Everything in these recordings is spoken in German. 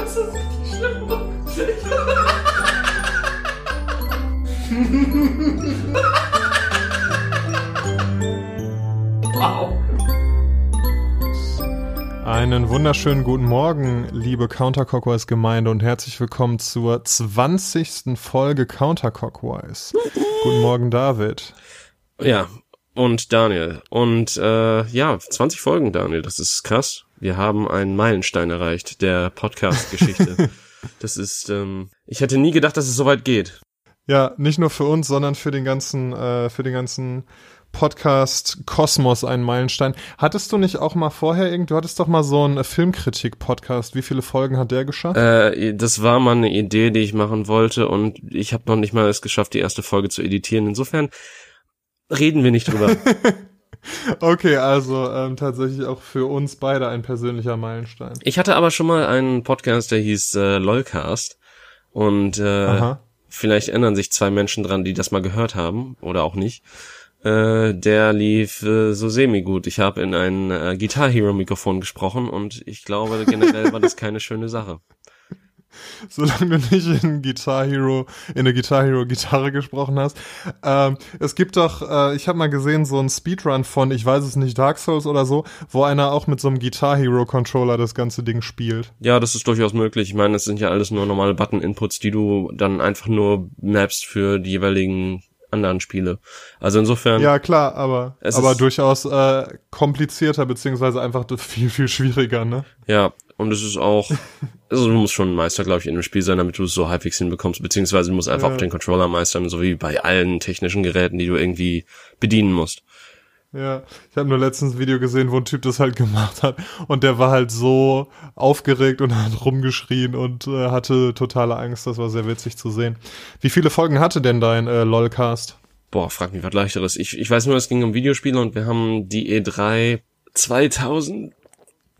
Das ist richtig schlimm. wow. Einen wunderschönen guten Morgen, liebe Counterclockwise Gemeinde und herzlich willkommen zur 20. Folge Counterclockwise. guten Morgen, David. Ja, und Daniel. Und äh, ja, 20 Folgen, Daniel, das ist krass. Wir haben einen Meilenstein erreicht der Podcast-Geschichte. das ist, ähm, ich hätte nie gedacht, dass es so weit geht. Ja, nicht nur für uns, sondern für den ganzen, äh, für den ganzen Podcast Kosmos einen Meilenstein. Hattest du nicht auch mal vorher irgend, du hattest doch mal so einen Filmkritik-Podcast. Wie viele Folgen hat der geschafft? Äh, das war mal eine Idee, die ich machen wollte und ich habe noch nicht mal es geschafft, die erste Folge zu editieren. Insofern reden wir nicht drüber. okay, also ähm, tatsächlich auch für uns beide ein persönlicher Meilenstein. Ich hatte aber schon mal einen Podcast, der hieß äh, LOLcast und äh, Aha. vielleicht ändern sich zwei Menschen dran, die das mal gehört haben oder auch nicht. Äh, der lief äh, so semi-gut. Ich habe in ein äh, Guitar Hero Mikrofon gesprochen und ich glaube generell war das keine schöne Sache. Solange du nicht in Guitar Hero, in eine Guitar Hero Gitarre gesprochen hast. Ähm, es gibt doch, äh, ich habe mal gesehen, so ein Speedrun von, ich weiß es nicht, Dark Souls oder so, wo einer auch mit so einem Guitar Hero Controller das ganze Ding spielt. Ja, das ist durchaus möglich. Ich meine, es sind ja alles nur normale Button-Inputs, die du dann einfach nur mappst für die jeweiligen anderen Spiele. Also insofern. Ja, klar, aber, aber durchaus äh, komplizierter, beziehungsweise einfach viel, viel schwieriger, ne? Ja, und es ist auch, also du musst schon ein Meister, glaube ich, in dem Spiel sein, damit du es so halbwegs hinbekommst, beziehungsweise du musst einfach ja. auch den Controller meistern, so wie bei allen technischen Geräten, die du irgendwie bedienen musst. Ja, ich habe nur letztens ein Video gesehen, wo ein Typ das halt gemacht hat und der war halt so aufgeregt und hat rumgeschrien und äh, hatte totale Angst. Das war sehr witzig zu sehen. Wie viele Folgen hatte denn dein äh, LOLcast? Boah, frag mich was leichteres. Ich, ich weiß nur, es ging um Videospiele und wir haben die E3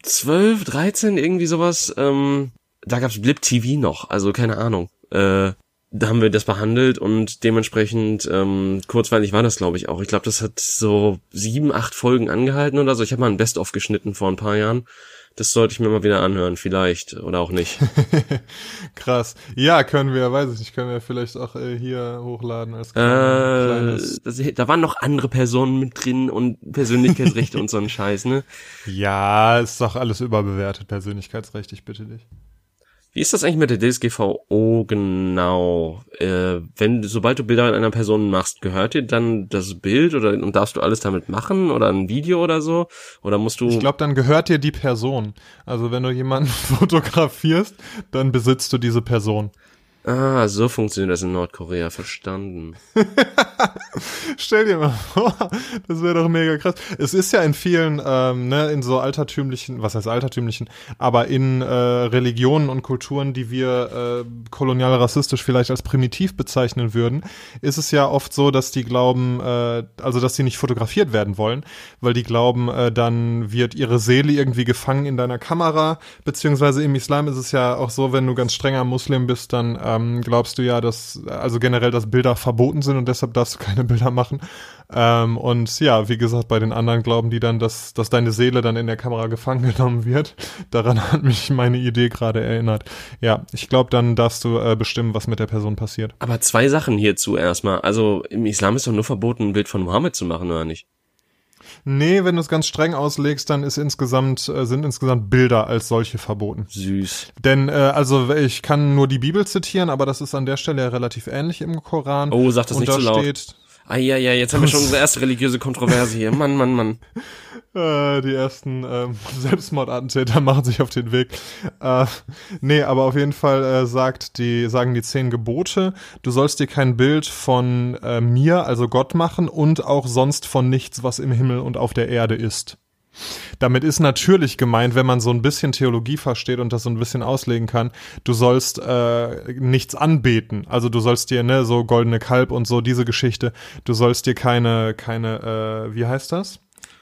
2012, 13, irgendwie sowas. Ähm, da gab's Blip TV noch, also keine Ahnung. Äh, da haben wir das behandelt und dementsprechend ähm, kurzweilig war das, glaube ich, auch. Ich glaube, das hat so sieben, acht Folgen angehalten oder so. Ich habe mal ein Best-of geschnitten vor ein paar Jahren. Das sollte ich mir mal wieder anhören, vielleicht oder auch nicht. Krass. Ja, können wir, weiß ich nicht, können wir vielleicht auch äh, hier hochladen als kleines. Äh, das, da waren noch andere Personen mit drin und Persönlichkeitsrechte und so ein Scheiß, ne? Ja, ist doch alles überbewertet, Persönlichkeitsrecht, ich bitte dich. Wie ist das eigentlich mit der DSGVO genau? Äh, wenn, sobald du Bilder einer Person machst, gehört dir dann das Bild oder und darfst du alles damit machen oder ein Video oder so? Oder musst du. Ich glaube, dann gehört dir die Person. Also wenn du jemanden fotografierst, dann besitzt du diese Person. Ah, so funktioniert das in Nordkorea, verstanden. Stell dir mal vor, das wäre doch mega krass. Es ist ja in vielen, ähm, ne, in so altertümlichen, was heißt altertümlichen, aber in äh, Religionen und Kulturen, die wir äh, kolonial rassistisch vielleicht als primitiv bezeichnen würden, ist es ja oft so, dass die glauben, äh, also dass die nicht fotografiert werden wollen, weil die glauben, äh, dann wird ihre Seele irgendwie gefangen in deiner Kamera, beziehungsweise im Islam ist es ja auch so, wenn du ganz strenger Muslim bist, dann ähm, glaubst du ja, dass also generell, dass Bilder verboten sind und deshalb darfst du keine Bilder machen. Ähm, und ja, wie gesagt, bei den anderen glauben die dann, dass, dass deine Seele dann in der Kamera gefangen genommen wird. Daran hat mich meine Idee gerade erinnert. Ja, ich glaube, dann darfst du äh, bestimmen, was mit der Person passiert. Aber zwei Sachen hierzu erstmal. Also im Islam ist doch nur verboten, ein Bild von Mohammed zu machen, oder nicht? Nee, wenn du es ganz streng auslegst, dann ist insgesamt, äh, sind insgesamt Bilder als solche verboten. Süß. Denn, äh, also ich kann nur die Bibel zitieren, aber das ist an der Stelle ja relativ ähnlich im Koran. Oh, sag das Und nicht da so laut. Steht, Ah ja, ja, jetzt haben wir schon unsere erste religiöse Kontroverse hier. Mann, Mann, Mann. Äh, die ersten äh, Selbstmordattentäter machen sich auf den Weg. Äh, nee, aber auf jeden Fall äh, sagt die, sagen die zehn Gebote, du sollst dir kein Bild von äh, mir, also Gott machen und auch sonst von nichts, was im Himmel und auf der Erde ist. Damit ist natürlich gemeint, wenn man so ein bisschen Theologie versteht und das so ein bisschen auslegen kann, du sollst äh, nichts anbeten. Also du sollst dir, ne, so goldene Kalb und so diese Geschichte, du sollst dir keine, keine, äh, wie heißt das?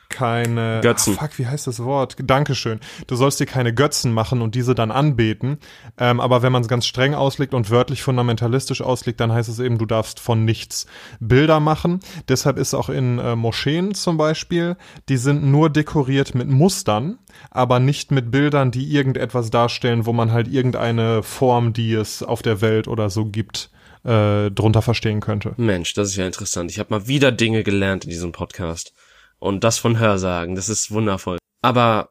Keine Götzen. Ah, fuck, wie heißt das Wort? Dankeschön. Du sollst dir keine Götzen machen und diese dann anbeten. Ähm, aber wenn man es ganz streng auslegt und wörtlich fundamentalistisch auslegt, dann heißt es eben, du darfst von nichts Bilder machen. Deshalb ist auch in äh, Moscheen zum Beispiel, die sind nur dekoriert mit Mustern, aber nicht mit Bildern, die irgendetwas darstellen, wo man halt irgendeine Form, die es auf der Welt oder so gibt, äh, drunter verstehen könnte. Mensch, das ist ja interessant. Ich habe mal wieder Dinge gelernt in diesem Podcast. Und das von Hörsagen, das ist wundervoll. Aber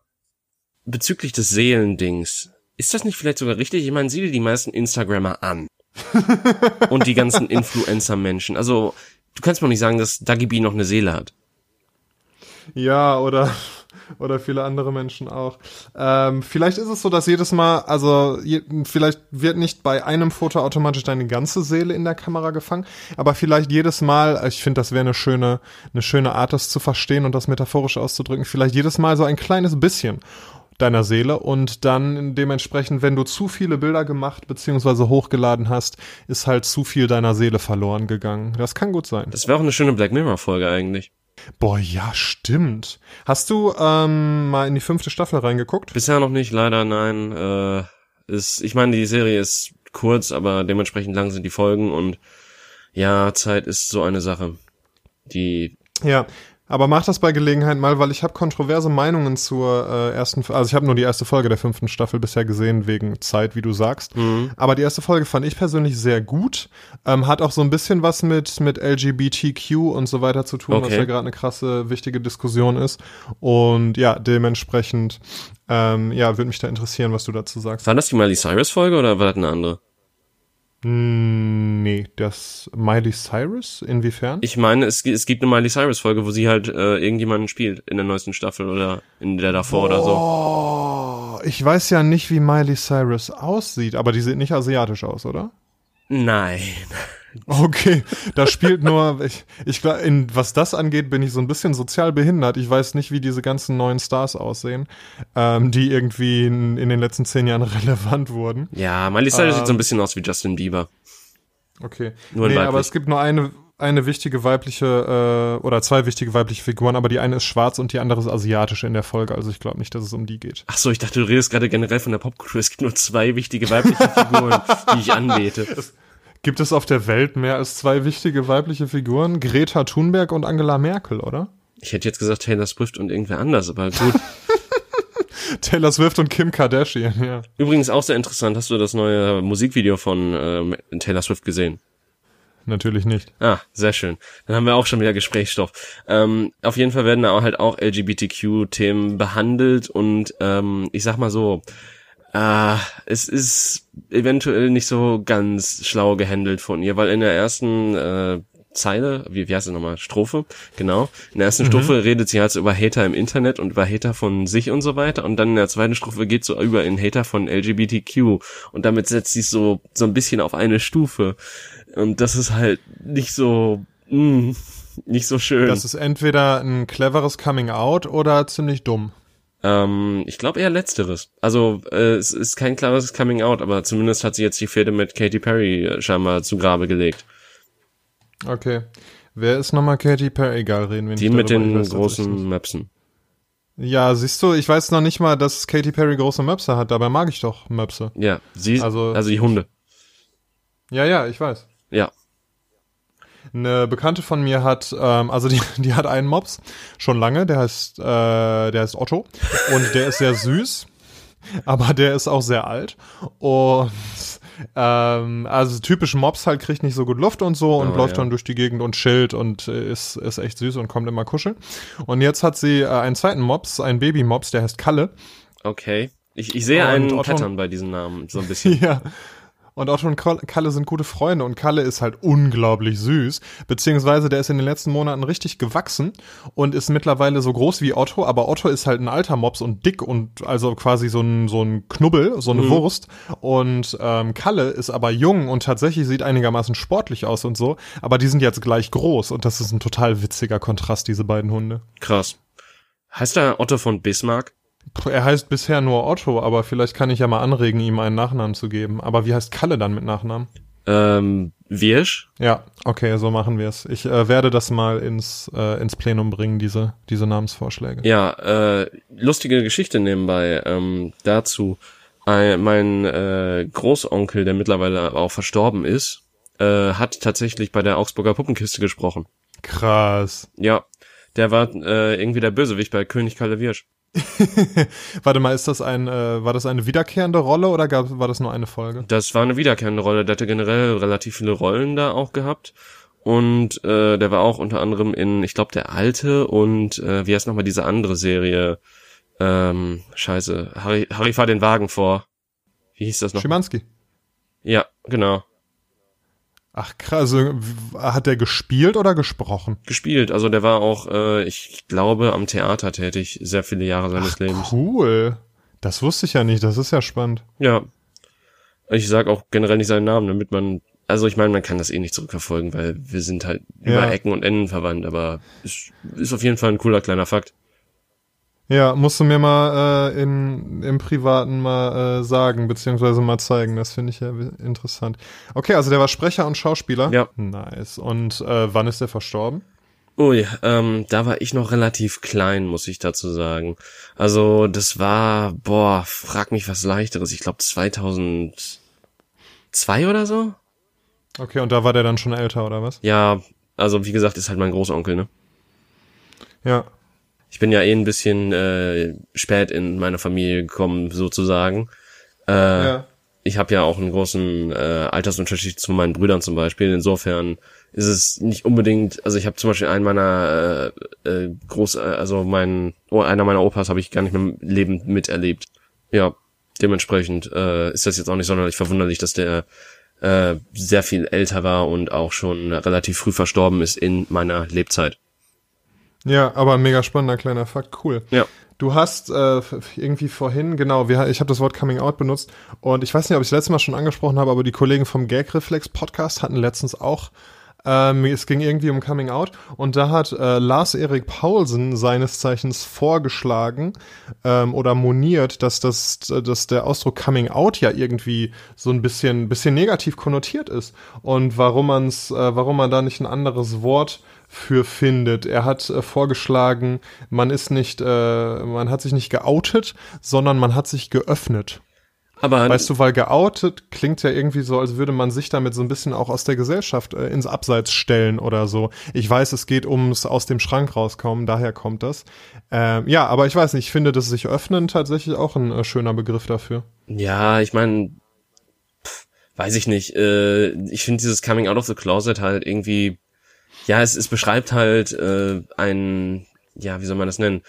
bezüglich des Seelendings, ist das nicht vielleicht sogar richtig? Ich meine, sieh dir die meisten Instagrammer an. Und die ganzen Influencer-Menschen. Also, du kannst mir nicht sagen, dass Dagi B noch eine Seele hat. Ja, oder, oder viele andere Menschen auch. Ähm, vielleicht ist es so, dass jedes Mal, also je, vielleicht wird nicht bei einem Foto automatisch deine ganze Seele in der Kamera gefangen, aber vielleicht jedes Mal, ich finde, das wäre eine schöne, eine schöne Art, das zu verstehen und das metaphorisch auszudrücken, vielleicht jedes Mal so ein kleines bisschen deiner Seele und dann dementsprechend, wenn du zu viele Bilder gemacht bzw. hochgeladen hast, ist halt zu viel deiner Seele verloren gegangen. Das kann gut sein. Das wäre auch eine schöne Black Mirror-Folge eigentlich. Boah, ja, stimmt. Hast du ähm, mal in die fünfte Staffel reingeguckt? Bisher noch nicht, leider nein. Äh, ist, ich meine, die Serie ist kurz, aber dementsprechend lang sind die Folgen und ja, Zeit ist so eine Sache, die Ja, aber mach das bei Gelegenheit mal, weil ich habe kontroverse Meinungen zur äh, ersten, also ich habe nur die erste Folge der fünften Staffel bisher gesehen, wegen Zeit, wie du sagst. Mhm. Aber die erste Folge fand ich persönlich sehr gut. Ähm, hat auch so ein bisschen was mit, mit LGBTQ und so weiter zu tun, was Okay. ja gerade eine krasse, wichtige Diskussion ist. Und ja, dementsprechend, ähm, ja, würde mich da interessieren, was du dazu sagst. War das die Miley Cyrus Folge oder war das eine andere? Mm, Nee, das Miley Cyrus? Inwiefern? Ich meine, es, es gibt eine Miley Cyrus Folge, wo sie halt äh, irgendjemanden spielt in der neuesten Staffel oder in der davor oder so. Oh, ich weiß ja nicht, wie Miley Cyrus aussieht, aber die sieht nicht asiatisch aus, oder? Nein. Okay, da spielt nur, ich, ich in, was das angeht, bin ich so ein bisschen sozial behindert. Ich weiß nicht, wie diese ganzen neuen Stars aussehen, ähm, die irgendwie in, in den letzten zehn Jahren relevant wurden. Ja, Miley Cyrus sieht so Ähm. ein bisschen aus wie Justin Bieber. Okay. Nur nee, aber es gibt nur eine, eine wichtige weibliche, äh, oder zwei wichtige weibliche Figuren, aber die eine ist schwarz und die andere ist asiatisch in der Folge, also ich glaube nicht, dass es um die geht. Ach so, ich dachte, du redest gerade generell von der Popkultur. Es gibt nur zwei wichtige weibliche Figuren, die ich anbete. Gibt es auf der Welt mehr als zwei wichtige weibliche Figuren? Greta Thunberg und Angela Merkel, oder? Ich hätte jetzt gesagt Taylor Swift und irgendwer anders, aber gut. Taylor Swift und Kim Kardashian, ja. Übrigens auch sehr interessant, hast du das neue Musikvideo von ähm, Taylor Swift gesehen? Natürlich nicht. Ah, sehr schön. Dann haben wir auch schon wieder Gesprächsstoff. Ähm, auf jeden Fall werden da auch halt auch LGBTQ-Themen behandelt und ähm, ich sag mal so, äh, es ist eventuell nicht so ganz schlau gehandelt von ihr, weil in der ersten äh, Zeile, wie, wie heißt es nochmal, Strophe, genau. In der ersten Strophe redet sie halt so über Hater im Internet und über Hater von sich und so weiter und dann in der zweiten Strophe geht so über in Hater von LGBTQ und damit setzt sie es so, so ein bisschen auf eine Stufe und das ist halt nicht so, mh, nicht so schön. Das ist entweder ein cleveres Coming Out oder ziemlich dumm. Ähm, ich glaube eher letzteres. Also äh, es ist kein klares Coming Out, aber zumindest hat sie jetzt die Fehde mit Katy Perry äh, scheinbar zu Grabe gelegt. Okay. Wer ist nochmal Katy Perry? Egal, reden wir nicht Die mit darüber, den weiß großen Möpsen. Ja, siehst du, ich weiß noch nicht mal, dass Katy Perry große Möpse hat, dabei mag ich doch Möpse. Ja, sie, Also- also, die Hunde. Ja, ja, ich weiß. Ja. Eine Bekannte von mir hat, ähm, also die, die hat einen Mops schon lange, der heißt, äh, der heißt Otto und der ist sehr süß, aber der ist auch sehr alt und ähm, also typisch Mops halt kriegt nicht so gut Luft und so und Oh, läuft ja. dann durch die Gegend und chillt und äh, ist, ist echt süß und kommt immer kuscheln. Und jetzt hat sie äh, einen zweiten Mops, einen Baby-Mops, der heißt Kalle. Okay. Ich, ich sehe Und einen Otto- Pattern bei diesem Namen, so ein bisschen. Ja. Und Otto und Kalle sind gute Freunde und Kalle ist halt unglaublich süß, beziehungsweise der ist in den letzten Monaten richtig gewachsen und ist mittlerweile so groß wie Otto, aber Otto ist halt ein alter Mops und dick und also quasi so ein, so ein Knubbel, so eine Mhm. Wurst und ähm, Kalle ist aber jung und tatsächlich sieht einigermaßen sportlich aus und so, aber die sind jetzt gleich groß und das ist ein total witziger Kontrast, diese beiden Hunde. Krass. Heißt da Otto von Bismarck? Er heißt bisher nur Otto, aber vielleicht kann ich ja mal anregen, ihm einen Nachnamen zu geben. Aber wie heißt Kalle dann mit Nachnamen? Ähm, Wirsch. Ja, okay, so machen wir es. Ich äh, werde das mal ins, äh, ins Plenum bringen, diese, diese Namensvorschläge. Ja, äh, lustige Geschichte nebenbei ähm, dazu. Ein, mein äh, Großonkel, der mittlerweile auch verstorben ist, äh, hat tatsächlich bei der Augsburger Puppenkiste gesprochen. Krass. Ja, der war äh, irgendwie der Bösewicht bei König Kalle Wirsch. Warte mal, ist das ein, äh, war das eine wiederkehrende Rolle oder gab, war das nur eine Folge? Das war eine wiederkehrende Rolle. Der hatte generell relativ viele Rollen da auch gehabt. Und äh, der war auch unter anderem in, ich glaube, der alte und äh, wie heißt nochmal diese andere Serie? Ähm, scheiße, Harry, Harry fahr den Wagen vor. Wie hieß das noch? Schimanski. Ja, genau. Ach krass, also, hat der gespielt oder gesprochen? Gespielt. Also der war auch, äh, ich glaube, am Theater tätig, sehr viele Jahre seines Lebens. Cool. Das wusste ich ja nicht, das ist ja spannend. Ja. Ich sag auch generell nicht seinen Namen, damit man, also ich meine, man kann das eh nicht zurückverfolgen, weil wir sind halt über Ja. Ecken und Enden verwandt, aber ist, ist auf jeden Fall ein cooler kleiner Fakt. Ja, musst du mir mal äh, in, im Privaten mal äh, sagen, beziehungsweise mal zeigen. Das finde ich ja interessant. Okay, also der war Sprecher und Schauspieler. Ja. Nice. Und äh, wann ist er verstorben? Ui, ähm, da war ich noch relativ klein, muss ich dazu sagen. Also das war, boah, frag mich was leichteres. Ich glaube 2002 oder so. Okay, und da war der dann schon älter, oder was? Ja, also wie gesagt, ist halt mein Großonkel, ne? Ja. Ich bin ja eh ein bisschen äh, spät in meine Familie gekommen, sozusagen. Äh, ja. Ich habe ja auch einen großen äh, Altersunterschied zu meinen Brüdern zum Beispiel. Insofern ist es nicht unbedingt, also ich habe zum Beispiel einen meiner äh, äh, Groß, äh, also mein, oh, einer meiner Opas habe ich gar nicht mehr im Leben miterlebt. Ja, dementsprechend äh, ist das jetzt auch nicht sonderlich verwunderlich, dass der äh, sehr viel älter war und auch schon relativ früh verstorben ist in meiner Lebzeit. Ja, aber ein mega spannender kleiner Fakt, cool. Ja. Du hast äh, irgendwie vorhin, genau, wir, ich habe das Wort Coming Out benutzt und ich weiß nicht, ob ich es letztes Mal schon angesprochen habe, aber die Kollegen vom Gag Reflex Podcast hatten letztens auch, ähm, es ging irgendwie um Coming Out und da hat äh, Lars-Erik Paulsen seines Zeichens vorgeschlagen ähm, oder moniert, dass, das, dass der Ausdruck Coming Out ja irgendwie so ein bisschen, bisschen negativ konnotiert ist und warum, man's, äh, warum man da nicht ein anderes Wort für findet. Er hat äh, vorgeschlagen, man ist nicht, äh, man hat sich nicht geoutet, sondern man hat sich geöffnet. Aber Weißt du, weil geoutet klingt ja irgendwie so, als würde man sich damit so ein bisschen auch aus der Gesellschaft äh, ins Abseits stellen oder so. Ich weiß, es geht ums aus dem Schrank rauskommen, daher kommt das. Ähm, ja, aber ich weiß nicht, ich finde, dass sich öffnen tatsächlich auch ein äh, schöner Begriff dafür. Ja, ich meine, weiß ich nicht. Äh, ich finde dieses Coming Out of the Closet halt irgendwie, ja, es, es beschreibt halt äh, ein, ja, wie soll man das nennen?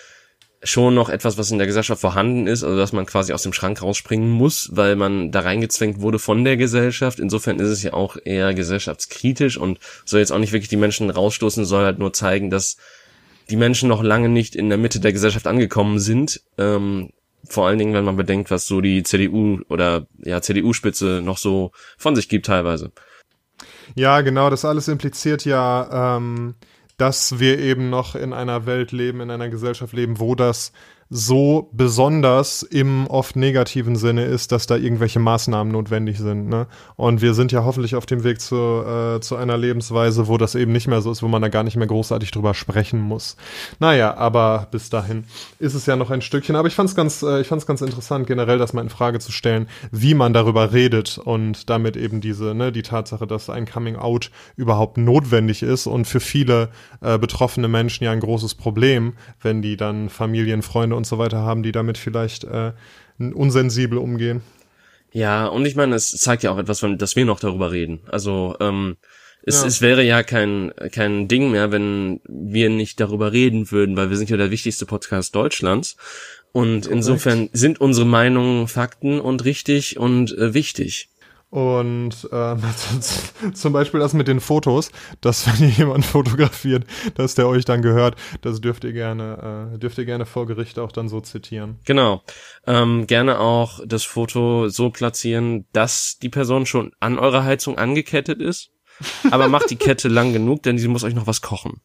Schon noch etwas, was in der Gesellschaft vorhanden ist, also dass man quasi aus dem Schrank rausspringen muss, weil man da reingezwängt wurde von der Gesellschaft. Insofern ist es ja auch eher gesellschaftskritisch und soll jetzt auch nicht wirklich die Menschen rausstoßen, soll halt nur zeigen, dass die Menschen noch lange nicht in der Mitte der Gesellschaft angekommen sind. Ähm, vor allen Dingen, wenn man bedenkt, was so die CDU oder ja CDU-Spitze noch so von sich gibt teilweise. Ja, genau, das alles impliziert ja, ähm, dass wir eben noch in einer Welt leben, in einer Gesellschaft leben, wo das so besonders im oft negativen Sinne ist, dass da irgendwelche Maßnahmen notwendig sind. Ne? Und wir sind ja hoffentlich auf dem Weg zu, äh, zu einer Lebensweise, wo das eben nicht mehr so ist, wo man da gar nicht mehr großartig drüber sprechen muss. Naja, aber bis dahin ist es ja noch ein Stückchen. Aber ich fand es ganz, äh, ganz interessant, generell das mal in Frage zu stellen, wie man darüber redet und damit eben diese, ne, die Tatsache, dass ein Coming Out überhaupt notwendig ist und für viele äh, betroffene Menschen ja ein großes Problem, wenn die dann Familien, Freunde und so weiter haben, die damit vielleicht äh, unsensibel umgehen. Ja, und ich meine, es zeigt ja auch etwas, von, dass wir noch darüber reden. Also ähm, es, Ja. es wäre ja kein kein Ding mehr, wenn wir nicht darüber reden würden, weil wir sind ja der wichtigste Podcast Deutschlands. Und insofern sind unsere Meinungen Fakten und richtig und äh, wichtig. Und ähm, zum Beispiel das mit den Fotos, dass wenn ihr jemanden fotografiert, dass der euch dann gehört, das dürft ihr gerne, äh, dürft ihr gerne vor Gericht auch dann so zitieren. Genau. Ähm, gerne auch das Foto so platzieren, dass die Person schon an eurer Heizung angekettet ist. Aber macht die Kette lang genug, denn sie muss euch noch was kochen.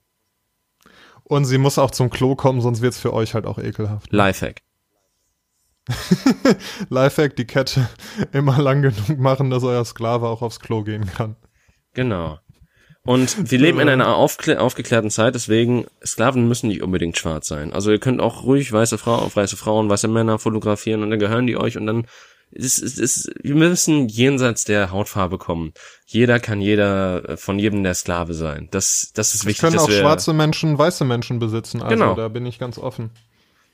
Und sie muss auch zum Klo kommen, sonst wird's für euch halt auch ekelhaft. Lifehack. Lifehack, die Kette immer lang genug machen, dass euer Sklave auch aufs Klo gehen kann. Genau. Und wir leben in einer aufgeklärten Zeit, deswegen Sklaven müssen nicht unbedingt schwarz sein. Also ihr könnt auch ruhig weiße Frau, weiße Frauen, weiße Männer fotografieren und dann gehören die euch und dann ist, ist, ist, wir müssen jenseits der Hautfarbe kommen. Jeder kann jeder von jedem der Sklave sein. Das, das ist wichtig. können dass auch schwarze Menschen weiße Menschen besitzen. Also Genau. da bin ich ganz offen.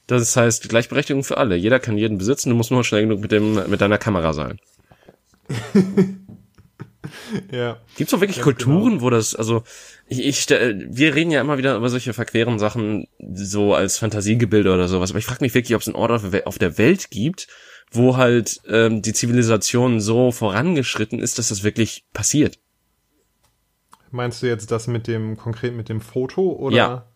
Das heißt Gleichberechtigung für alle. Jeder kann jeden besitzen. Du musst nur schnell genug mit dem mit deiner Kamera sein. Ja. Gibt's auch wirklich Kulturen, wo das, also ich, ich wir reden ja immer wieder über solche verqueren Sachen so als Fantasiegebilde oder sowas, aber ich frage mich wirklich, ob es einen Ort auf der- auf der Welt gibt, wo halt ähm, die Zivilisation so vorangeschritten ist, dass das wirklich passiert. Meinst du jetzt das mit dem, konkret mit dem Foto oder? Ja.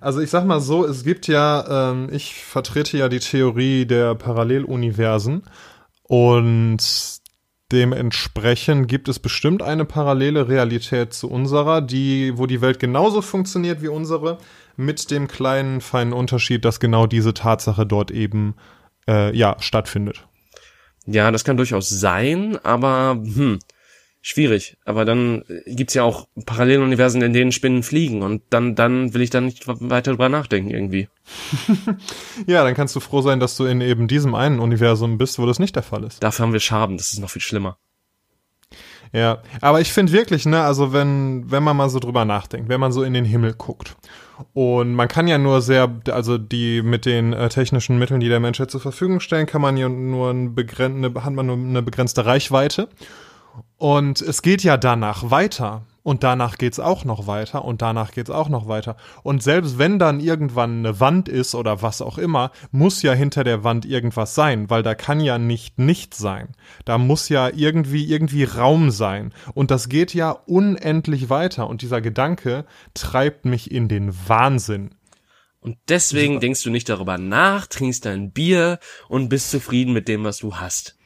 Also ich sag mal so, es gibt ja, ähm, ich vertrete ja die Theorie der Paralleluniversen und dementsprechend gibt es bestimmt eine parallele Realität zu unserer, die, wo die Welt genauso funktioniert wie unsere, mit dem kleinen feinen Unterschied, dass genau diese Tatsache dort eben äh, ja stattfindet. Ja, das kann durchaus sein, aber hm, schwierig. Aber dann äh, gibt's ja auch Paralleluniversen, in denen Spinnen fliegen und dann, dann will ich da nicht weiter drüber nachdenken irgendwie. Ja, dann kannst du froh sein, dass du in eben diesem einen Universum bist, wo das nicht der Fall ist. Dafür haben wir Schaben, das ist noch viel schlimmer. Ja, aber ich finde wirklich, ne, also wenn, wenn man mal so drüber nachdenkt, wenn man so in den Himmel guckt und man kann ja nur sehr, also die mit den äh, technischen Mitteln, die der Menschheit zur Verfügung stellen, kann man ja nur ein begren eine, hat man nur eine begrenzte Reichweite und es geht ja danach weiter. Und danach geht's auch noch weiter und danach geht's auch noch weiter. Und selbst wenn dann irgendwann eine Wand ist oder was auch immer, muss ja hinter der Wand irgendwas sein, weil da kann ja nicht nicht sein. Da muss ja irgendwie irgendwie Raum sein. Und das geht ja unendlich weiter. Und dieser Gedanke treibt mich in den Wahnsinn. Und deswegen denkst du nicht darüber nach, trinkst dein Bier und bist zufrieden mit dem, was du hast.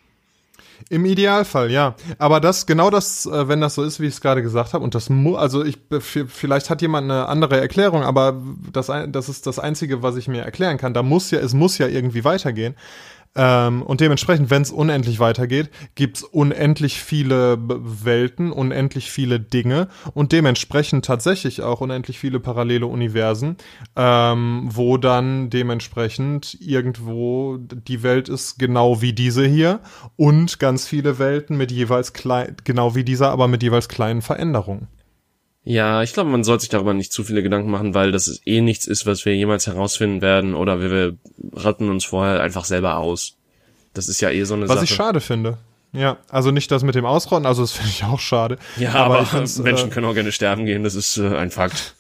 Im Idealfall, ja. Aber das, genau das, äh, wenn das so ist, wie ich es gerade gesagt habe, und das mu, also ich, vielleicht hat jemand eine andere Erklärung, aber das, das ist das Einzige, was ich mir erklären kann. Da muss ja, es muss ja irgendwie weitergehen. Ähm, und dementsprechend, wenn es unendlich weitergeht, gibt's unendlich viele Welten, unendlich viele Dinge und dementsprechend tatsächlich auch unendlich viele parallele Universen, ähm, wo dann dementsprechend irgendwo die Welt ist genau wie diese hier und ganz viele Welten mit jeweils klein, genau wie dieser, aber mit jeweils kleinen Veränderungen. Ja, ich glaube, man sollte sich darüber nicht zu viele Gedanken machen, weil das eh nichts ist, was wir jemals herausfinden werden oder wir, wir ratten uns vorher einfach selber aus. Das ist ja eh so eine Was Sache. ich schade finde. Ja, also nicht das mit dem Ausrotten, also das finde ich auch schade. ja, aber, find's, Menschen äh, können auch gerne sterben gehen, das ist äh, ein Fakt.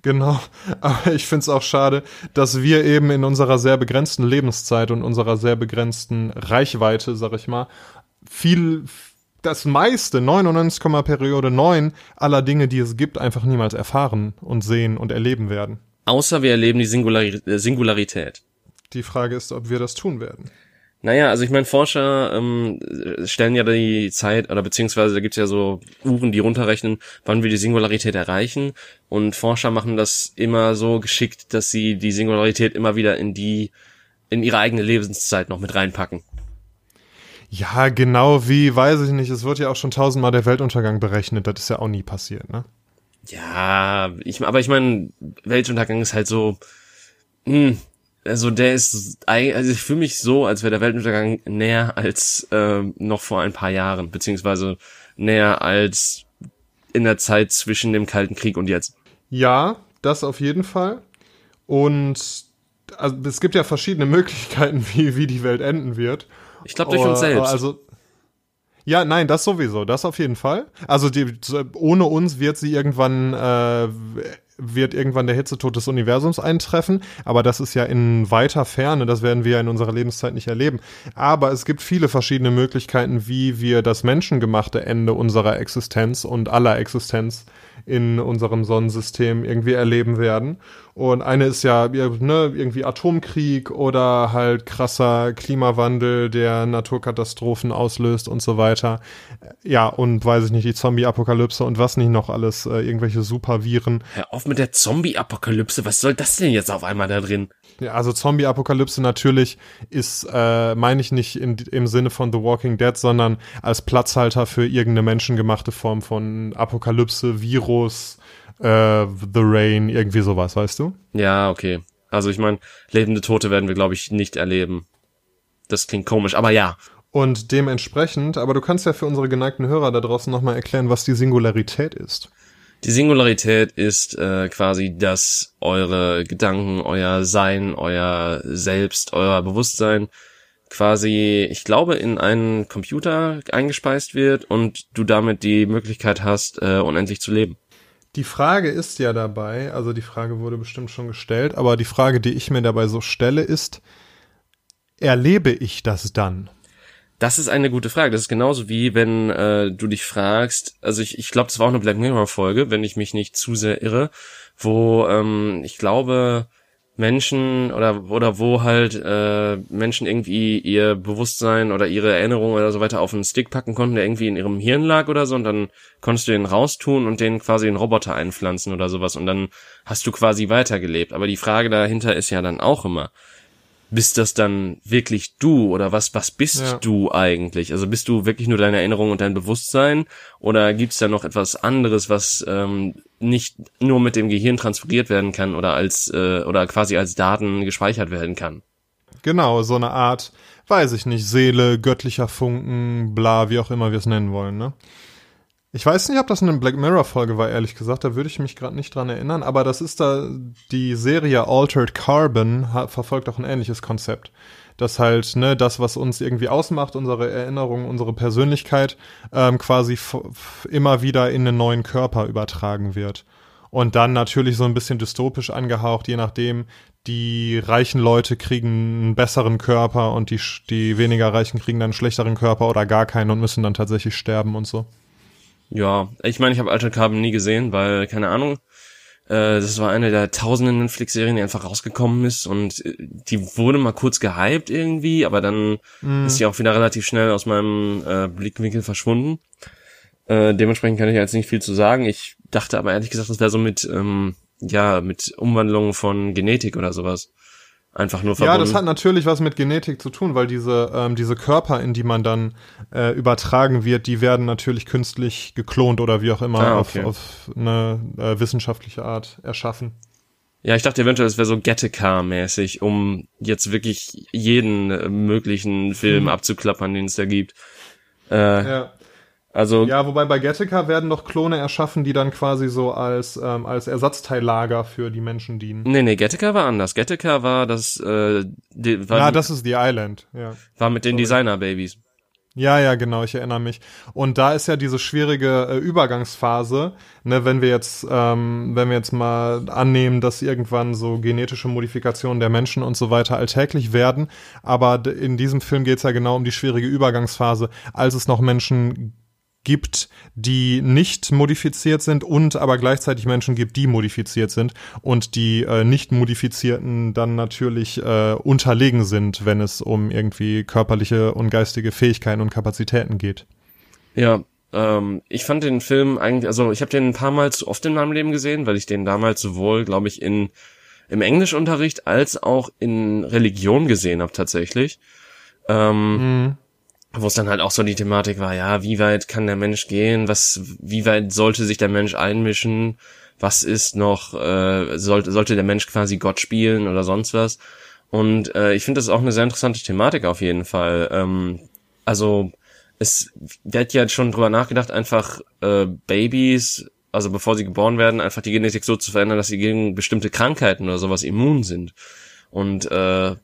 Genau, aber ich finde es auch schade, dass wir eben in unserer sehr begrenzten Lebenszeit und unserer sehr begrenzten Reichweite, sag ich mal, viel, das meiste, 99, Periode 9 aller Dinge, die es gibt, einfach niemals erfahren und sehen und erleben werden. Außer wir erleben die Singulari äh, Singularität. Die Frage ist, ob wir das tun werden. Naja, also ich meine, Forscher ähm, stellen ja die Zeit, oder beziehungsweise da gibt's ja so Uhren, die runterrechnen, wann wir die Singularität erreichen. Und Forscher machen das immer so geschickt, dass sie die Singularität immer wieder in die, in ihre eigene Lebenszeit noch mit reinpacken. Ja, genau wie, weiß ich nicht, es wird ja auch schon tausendmal der Weltuntergang berechnet, das ist ja auch nie passiert, ne? Ja, ich, aber ich meine, Weltuntergang ist halt so, mh, also der ist, also ich fühle mich so, als wäre der Weltuntergang näher als ähm, noch vor ein paar Jahren, beziehungsweise näher als in der Zeit zwischen dem Kalten Krieg und jetzt. Ja, das auf jeden Fall. Und also, es gibt ja verschiedene Möglichkeiten, wie, wie die Welt enden wird. Ich glaube durch uns selbst. Also, ja, nein, das sowieso, das auf jeden Fall. Also die, ohne uns wird sie irgendwann, äh, wird irgendwann der Hitzetod des Universums eintreffen, aber das ist ja in weiter Ferne, das werden wir ja in unserer Lebenszeit nicht erleben. Aber es gibt viele verschiedene Möglichkeiten, wie wir das menschengemachte Ende unserer Existenz und aller Existenz in unserem Sonnensystem irgendwie erleben werden. Und eine ist ja ne, irgendwie Atomkrieg oder halt krasser Klimawandel, der Naturkatastrophen auslöst und so weiter. Ja, und weiß ich nicht, die Zombie-Apokalypse und was nicht noch alles, äh, irgendwelche Superviren. Hör auf mit der Zombie-Apokalypse, was soll das denn jetzt auf einmal da drin? Ja, also Zombie-Apokalypse natürlich ist, äh, meine ich nicht in, im Sinne von The Walking Dead, sondern als Platzhalter für irgendeine menschengemachte Form von Apokalypse, Virus, äh, The Rain, irgendwie sowas, weißt du? Ja, okay. Also ich meine, lebende Tote werden wir, glaube ich, nicht erleben. Das klingt komisch, aber ja. Und dementsprechend, aber du kannst ja für unsere geneigten Hörer da draußen nochmal erklären, was die Singularität ist. Die Singularität ist äh, quasi, dass eure Gedanken, euer Sein, euer Selbst, euer Bewusstsein quasi, ich glaube, in einen Computer eingespeist wird und du damit die Möglichkeit hast, äh, unendlich zu leben. Die Frage ist ja dabei, also die Frage wurde bestimmt schon gestellt, aber die Frage, die ich mir dabei so stelle, ist, erlebe ich das dann? Das ist eine gute Frage. Das ist genauso wie, wenn äh, du dich fragst, also ich, ich glaube, das war auch eine Black Mirror-Folge, wenn ich mich nicht zu sehr irre, wo ähm, ich glaube, Menschen oder oder wo halt äh, Menschen irgendwie ihr Bewusstsein oder ihre Erinnerungen oder so weiter auf einen Stick packen konnten, der irgendwie in ihrem Hirn lag oder so und dann konntest du den raustun und den quasi in Roboter einpflanzen oder sowas und dann hast du quasi weitergelebt. Aber die Frage dahinter ist ja dann auch immer, bist das dann wirklich du oder was was bist ja. du eigentlich? Also bist du wirklich nur deine Erinnerung und dein Bewusstsein oder gibt's da noch etwas anderes, was ähm, nicht nur mit dem Gehirn transferiert werden kann oder als äh, oder quasi als Daten gespeichert werden kann? Genau, so eine Art, weiß ich nicht, Seele, göttlicher Funken, bla, wie auch immer wir es nennen wollen, ne? Ich weiß nicht, ob das eine Black Mirror Folge war, ehrlich gesagt. Da würde ich mich gerade nicht dran erinnern. Aber das ist da die Serie Altered Carbon hat, verfolgt auch ein ähnliches Konzept. Das halt, ne, das, was uns irgendwie ausmacht, unsere Erinnerung, unsere Persönlichkeit, ähm, quasi immer wieder in einen neuen Körper übertragen wird. Und dann natürlich so ein bisschen dystopisch angehaucht, je nachdem, die reichen Leute kriegen einen besseren Körper und die, die weniger reichen kriegen dann einen schlechteren Körper oder gar keinen und müssen dann tatsächlich sterben und so. Ja, ich meine, ich habe Altered Carbon nie gesehen, weil, keine Ahnung, äh, das war eine der tausenden Netflix-Serien, die einfach rausgekommen ist und äh, die wurde mal kurz gehypt irgendwie, aber dann mm. ist sie auch wieder relativ schnell aus meinem äh, Blickwinkel verschwunden. Äh, dementsprechend kann ich jetzt nicht viel zu sagen. Ich dachte aber ehrlich gesagt, das wäre so mit, ähm, ja, mit Umwandlung von Genetik oder sowas einfach nur verbunden. Ja, das hat natürlich was mit Genetik zu tun, weil diese, ähm, diese Körper, in die man dann äh, übertragen wird, die werden natürlich künstlich geklont oder wie auch immer ah, okay. auf, auf eine äh, wissenschaftliche Art erschaffen. Ja, ich dachte eventuell, es wäre so Gattaca-mäßig, um jetzt wirklich jeden äh, möglichen Film hm. abzuklappern, den es da gibt. Äh, ja. Also ja, wobei bei Gattaca werden noch Klone erschaffen, die dann quasi so als ähm, als Ersatzteillager für die Menschen dienen. Nee, nee, Gattaca war anders. Gattaca war das äh, die, war, Ja, das ist The Island, ja. War mit den Designer Babies. Ja, ja, genau, ich erinnere mich. Und da ist ja diese schwierige äh, Übergangsphase, ne, wenn wir jetzt, ähm, wenn wir jetzt mal annehmen, dass irgendwann so genetische Modifikationen der Menschen und so weiter alltäglich werden. Aber in diesem Film geht es ja genau um die schwierige Übergangsphase, als es noch Menschen gibt, die nicht modifiziert sind und aber gleichzeitig Menschen gibt, die modifiziert sind und die äh, nicht modifizierten dann natürlich äh, unterlegen sind, wenn es um irgendwie körperliche und geistige Fähigkeiten und Kapazitäten geht. Ja, ähm, ich fand den Film eigentlich, also ich habe den ein paar Mal zu oft in meinem Leben gesehen, weil ich den damals sowohl, glaube ich, in im Englischunterricht als auch in Religion gesehen habe tatsächlich. Ähm, mhm wo es dann halt auch so die Thematik war, ja, wie weit kann der Mensch gehen, was, wie weit sollte sich der Mensch einmischen, was ist noch, äh, sollte, sollte der Mensch quasi Gott spielen oder sonst was. Und äh, ich finde das auch eine sehr interessante Thematik auf jeden Fall. Ähm, also es wird ja schon drüber nachgedacht, einfach äh, Babys, also bevor sie geboren werden, einfach die Genetik so zu verändern, dass sie gegen bestimmte Krankheiten oder sowas immun sind. Und äh,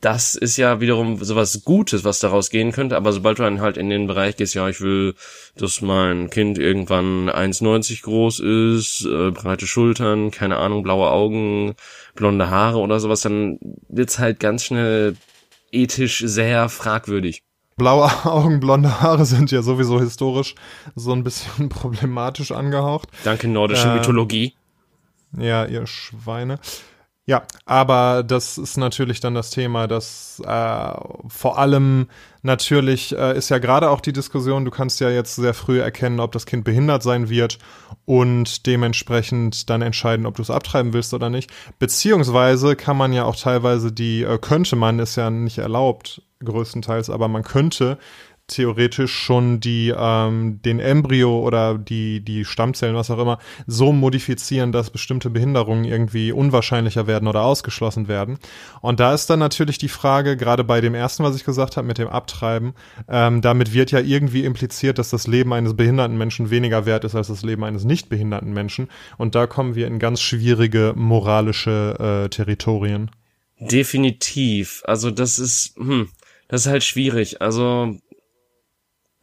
das ist ja wiederum sowas Gutes, was daraus gehen könnte, aber sobald du dann halt in den Bereich gehst, ja, ich will, dass mein Kind irgendwann 1,90 groß ist, äh, breite Schultern, keine Ahnung, blaue Augen, blonde Haare oder sowas, dann wird's halt ganz schnell ethisch sehr fragwürdig. Blaue Augen, blonde Haare sind ja sowieso historisch so ein bisschen problematisch angehaucht. Danke nordische äh, Mythologie. Ja, ihr Schweine. Ja, aber das ist natürlich dann das Thema, dass äh, vor allem natürlich äh, ist ja gerade auch die Diskussion, du kannst ja jetzt sehr früh erkennen, ob das Kind behindert sein wird und dementsprechend dann entscheiden, ob du es abtreiben willst oder nicht. Beziehungsweise kann man ja auch teilweise die, äh, könnte man, ist ja nicht erlaubt größtenteils, aber man könnte theoretisch schon die ähm, den Embryo oder die die Stammzellen was auch immer so modifizieren, dass bestimmte Behinderungen irgendwie unwahrscheinlicher werden oder ausgeschlossen werden. Und da ist dann natürlich die Frage, gerade bei dem ersten, was ich gesagt habe mit dem Abtreiben, ähm, damit wird ja irgendwie impliziert, dass das Leben eines behinderten Menschen weniger wert ist als das Leben eines nicht behinderten Menschen. Und da kommen wir in ganz schwierige moralische äh, Territorien. Definitiv. Also das ist, hm, das ist halt schwierig. Also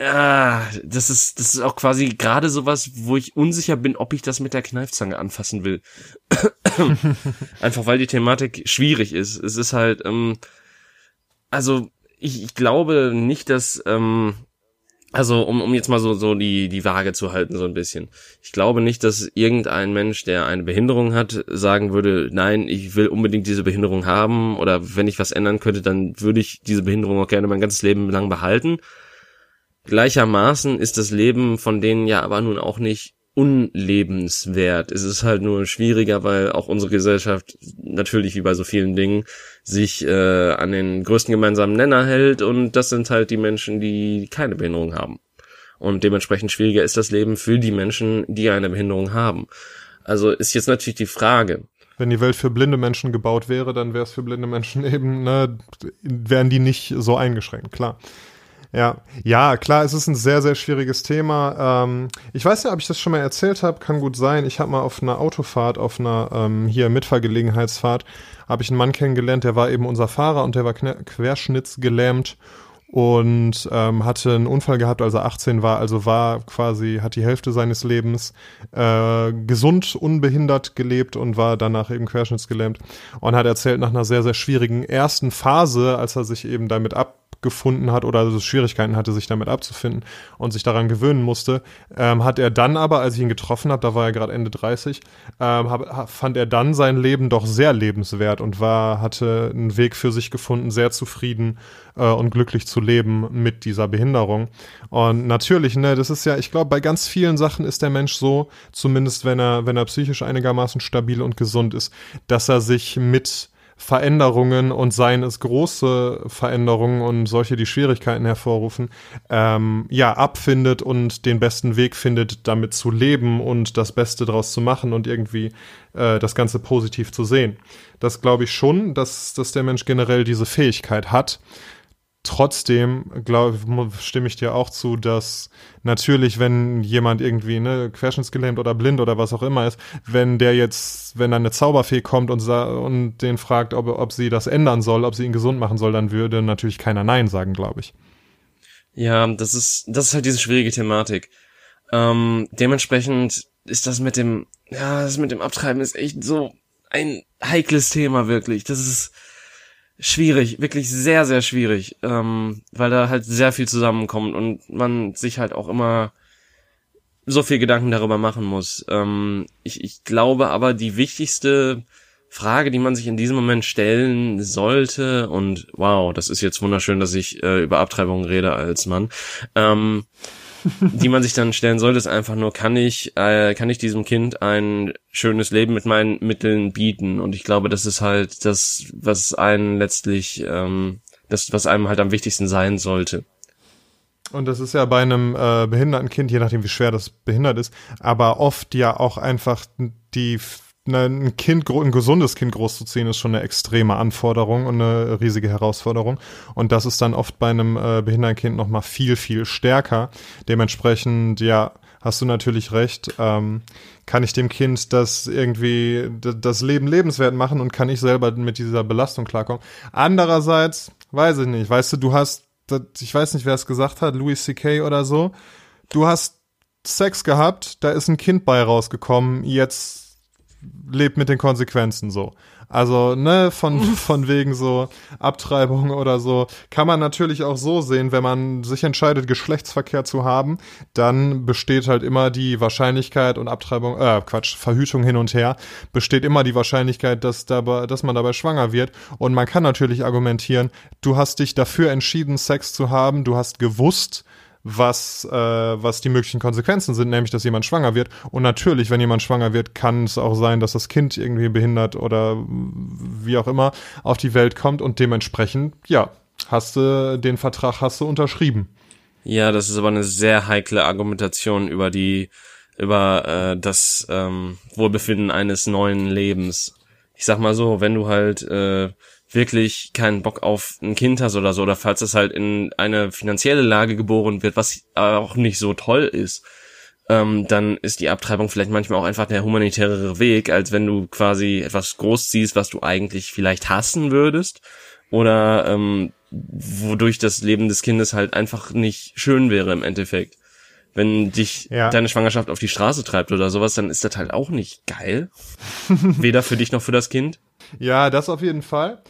Ah, das ist, das ist auch quasi gerade sowas, wo ich unsicher bin, ob ich das mit der Kneifzange anfassen will. Einfach weil die Thematik schwierig ist. Es ist halt, ähm, also ich, ich glaube nicht, dass, ähm, also um, um jetzt mal so, so die, die Waage zu halten, so ein bisschen. Ich glaube nicht, dass irgendein Mensch, der eine Behinderung hat, sagen würde, nein, ich will unbedingt diese Behinderung haben oder wenn ich was ändern könnte, dann würde ich diese Behinderung auch gerne mein ganzes Leben lang behalten Gleichermaßen ist das Leben von denen ja aber nun auch nicht unlebenswert. Es ist halt nur schwieriger, weil auch unsere Gesellschaft natürlich wie bei so vielen Dingen sich äh, an den größten gemeinsamen Nenner hält und das sind halt die Menschen, die keine Behinderung haben. Und dementsprechend schwieriger ist das Leben für die Menschen, die eine Behinderung haben. Also ist jetzt natürlich die Frage, wenn die Welt für blinde Menschen gebaut wäre, dann wäre es für blinde Menschen eben, ne, wären die nicht so eingeschränkt, klar. Ja, ja, klar, es ist ein sehr, sehr schwieriges Thema. Ähm, ich weiß nicht, ob ich das schon mal erzählt habe, kann gut sein. Ich habe mal auf einer Autofahrt, auf einer ähm, hier Mitfahrgelegenheitsfahrt, habe ich einen Mann kennengelernt, der war eben unser Fahrer und der war querschnittsgelähmt und ähm, hatte einen Unfall gehabt, als er 18 war, also war quasi, hat die Hälfte seines Lebens äh, gesund, unbehindert gelebt und war danach eben querschnittsgelähmt und hat erzählt, nach einer sehr, sehr schwierigen ersten Phase, als er sich eben damit ab gefunden hat oder also Schwierigkeiten hatte, sich damit abzufinden und sich daran gewöhnen musste, ähm, hat er dann aber, als ich ihn getroffen habe, da war er gerade Ende 30, ähm, hab, fand er dann sein Leben doch sehr lebenswert und war, hatte einen Weg für sich gefunden, sehr zufrieden äh, und glücklich zu leben mit dieser Behinderung. Und natürlich, ne, das ist ja, ich glaube, bei ganz vielen Sachen ist der Mensch so, zumindest wenn er, wenn er psychisch einigermaßen stabil und gesund ist, dass er sich mit Veränderungen und seien es große Veränderungen und solche, die Schwierigkeiten hervorrufen, ähm, ja, abfindet und den besten Weg findet, damit zu leben und das Beste draus zu machen und irgendwie äh, das Ganze positiv zu sehen. Das glaube ich schon, dass, dass der Mensch generell diese Fähigkeit hat. Trotzdem glaube stimme ich dir auch zu, dass natürlich, wenn jemand irgendwie ne querschnittsgelähmt oder blind oder was auch immer ist, wenn der jetzt, wenn dann eine Zauberfee kommt und, und den fragt, ob, ob sie das ändern soll, ob sie ihn gesund machen soll, dann würde natürlich keiner Nein sagen, glaube ich. Ja, das ist das ist halt diese schwierige Thematik. Ähm, dementsprechend ist das mit dem ja, das mit dem Abtreiben ist echt so ein heikles Thema wirklich. Das ist schwierig, wirklich sehr, sehr schwierig, ähm, weil da halt sehr viel zusammenkommt und man sich halt auch immer so viel Gedanken darüber machen muss. Ähm, ich, ich glaube aber, die wichtigste Frage, die man sich in diesem Moment stellen sollte, und wow, das ist jetzt wunderschön, dass ich äh, über Abtreibung rede als Mann, ähm, die man sich dann stellen sollte, ist einfach nur, kann ich, äh, kann ich diesem Kind ein schönes Leben mit meinen Mitteln bieten? Und ich glaube, das ist halt das, was einen letztlich, ähm, das, was einem halt am wichtigsten sein sollte. Und das ist ja bei einem äh, behinderten Kind, je nachdem wie schwer das behindert ist, aber oft ja auch einfach die ein Kind, ein gesundes Kind großzuziehen, ist schon eine extreme Anforderung und eine riesige Herausforderung. Und das ist dann oft bei einem äh, behinderten Kind noch mal viel, viel stärker. Dementsprechend, ja, hast du natürlich recht. Ähm, kann ich dem Kind das irgendwie das Leben lebenswert machen und kann ich selber mit dieser Belastung klarkommen? Andererseits, weiß ich nicht. Weißt du, du hast, ich weiß nicht, wer es gesagt hat, Louis C.K. oder so. Du hast Sex gehabt, da ist ein Kind bei rausgekommen. Jetzt lebt mit den Konsequenzen so. Also, ne, von, von wegen so Abtreibung oder so, kann man natürlich auch so sehen, wenn man sich entscheidet, Geschlechtsverkehr zu haben, dann besteht halt immer die Wahrscheinlichkeit und Abtreibung, äh, Quatsch, Verhütung hin und her, besteht immer die Wahrscheinlichkeit, dass dabei, dass man dabei schwanger wird. Und man kann natürlich argumentieren, du hast dich dafür entschieden, Sex zu haben, du hast gewusst, was, äh, was die möglichen Konsequenzen sind, nämlich dass jemand schwanger wird. Und natürlich, wenn jemand schwanger wird, kann es auch sein, dass das Kind irgendwie behindert oder wie auch immer auf die Welt kommt und dementsprechend, ja, hast du den Vertrag hast du unterschrieben. Ja, das ist aber eine sehr heikle Argumentation über die über äh, das ähm, Wohlbefinden eines neuen Lebens. Ich sag mal so, wenn du halt äh, wirklich keinen Bock auf ein Kind hast oder so, oder falls es halt in eine finanzielle Lage geboren wird, was auch nicht so toll ist, ähm, dann ist die Abtreibung vielleicht manchmal auch einfach der humanitärere Weg, als wenn du quasi etwas großziehst, was du eigentlich vielleicht hassen würdest oder ähm, wodurch das Leben des Kindes halt einfach nicht schön wäre im Endeffekt. Wenn dich ja. deine Schwangerschaft auf die Straße treibt oder sowas, dann ist das halt auch nicht geil. Weder für dich noch für das Kind. Ja, das auf jeden Fall.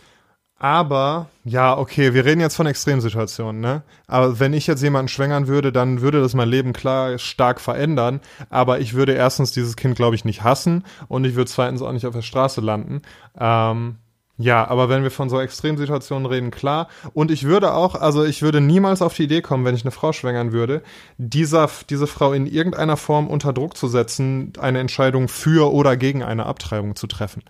Aber, ja, okay, wir reden jetzt von Extremsituationen, ne? Aber wenn ich jetzt jemanden schwängern würde, dann würde das mein Leben klar stark verändern. Aber ich würde erstens dieses Kind, glaube ich, nicht hassen und ich würde zweitens auch nicht auf der Straße landen. Ähm, ja, aber wenn wir von so Extremsituationen reden, klar. Und ich würde auch, also ich würde niemals auf die Idee kommen, wenn ich eine Frau schwängern würde, dieser, diese Frau in irgendeiner Form unter Druck zu setzen, eine Entscheidung für oder gegen eine Abtreibung zu treffen.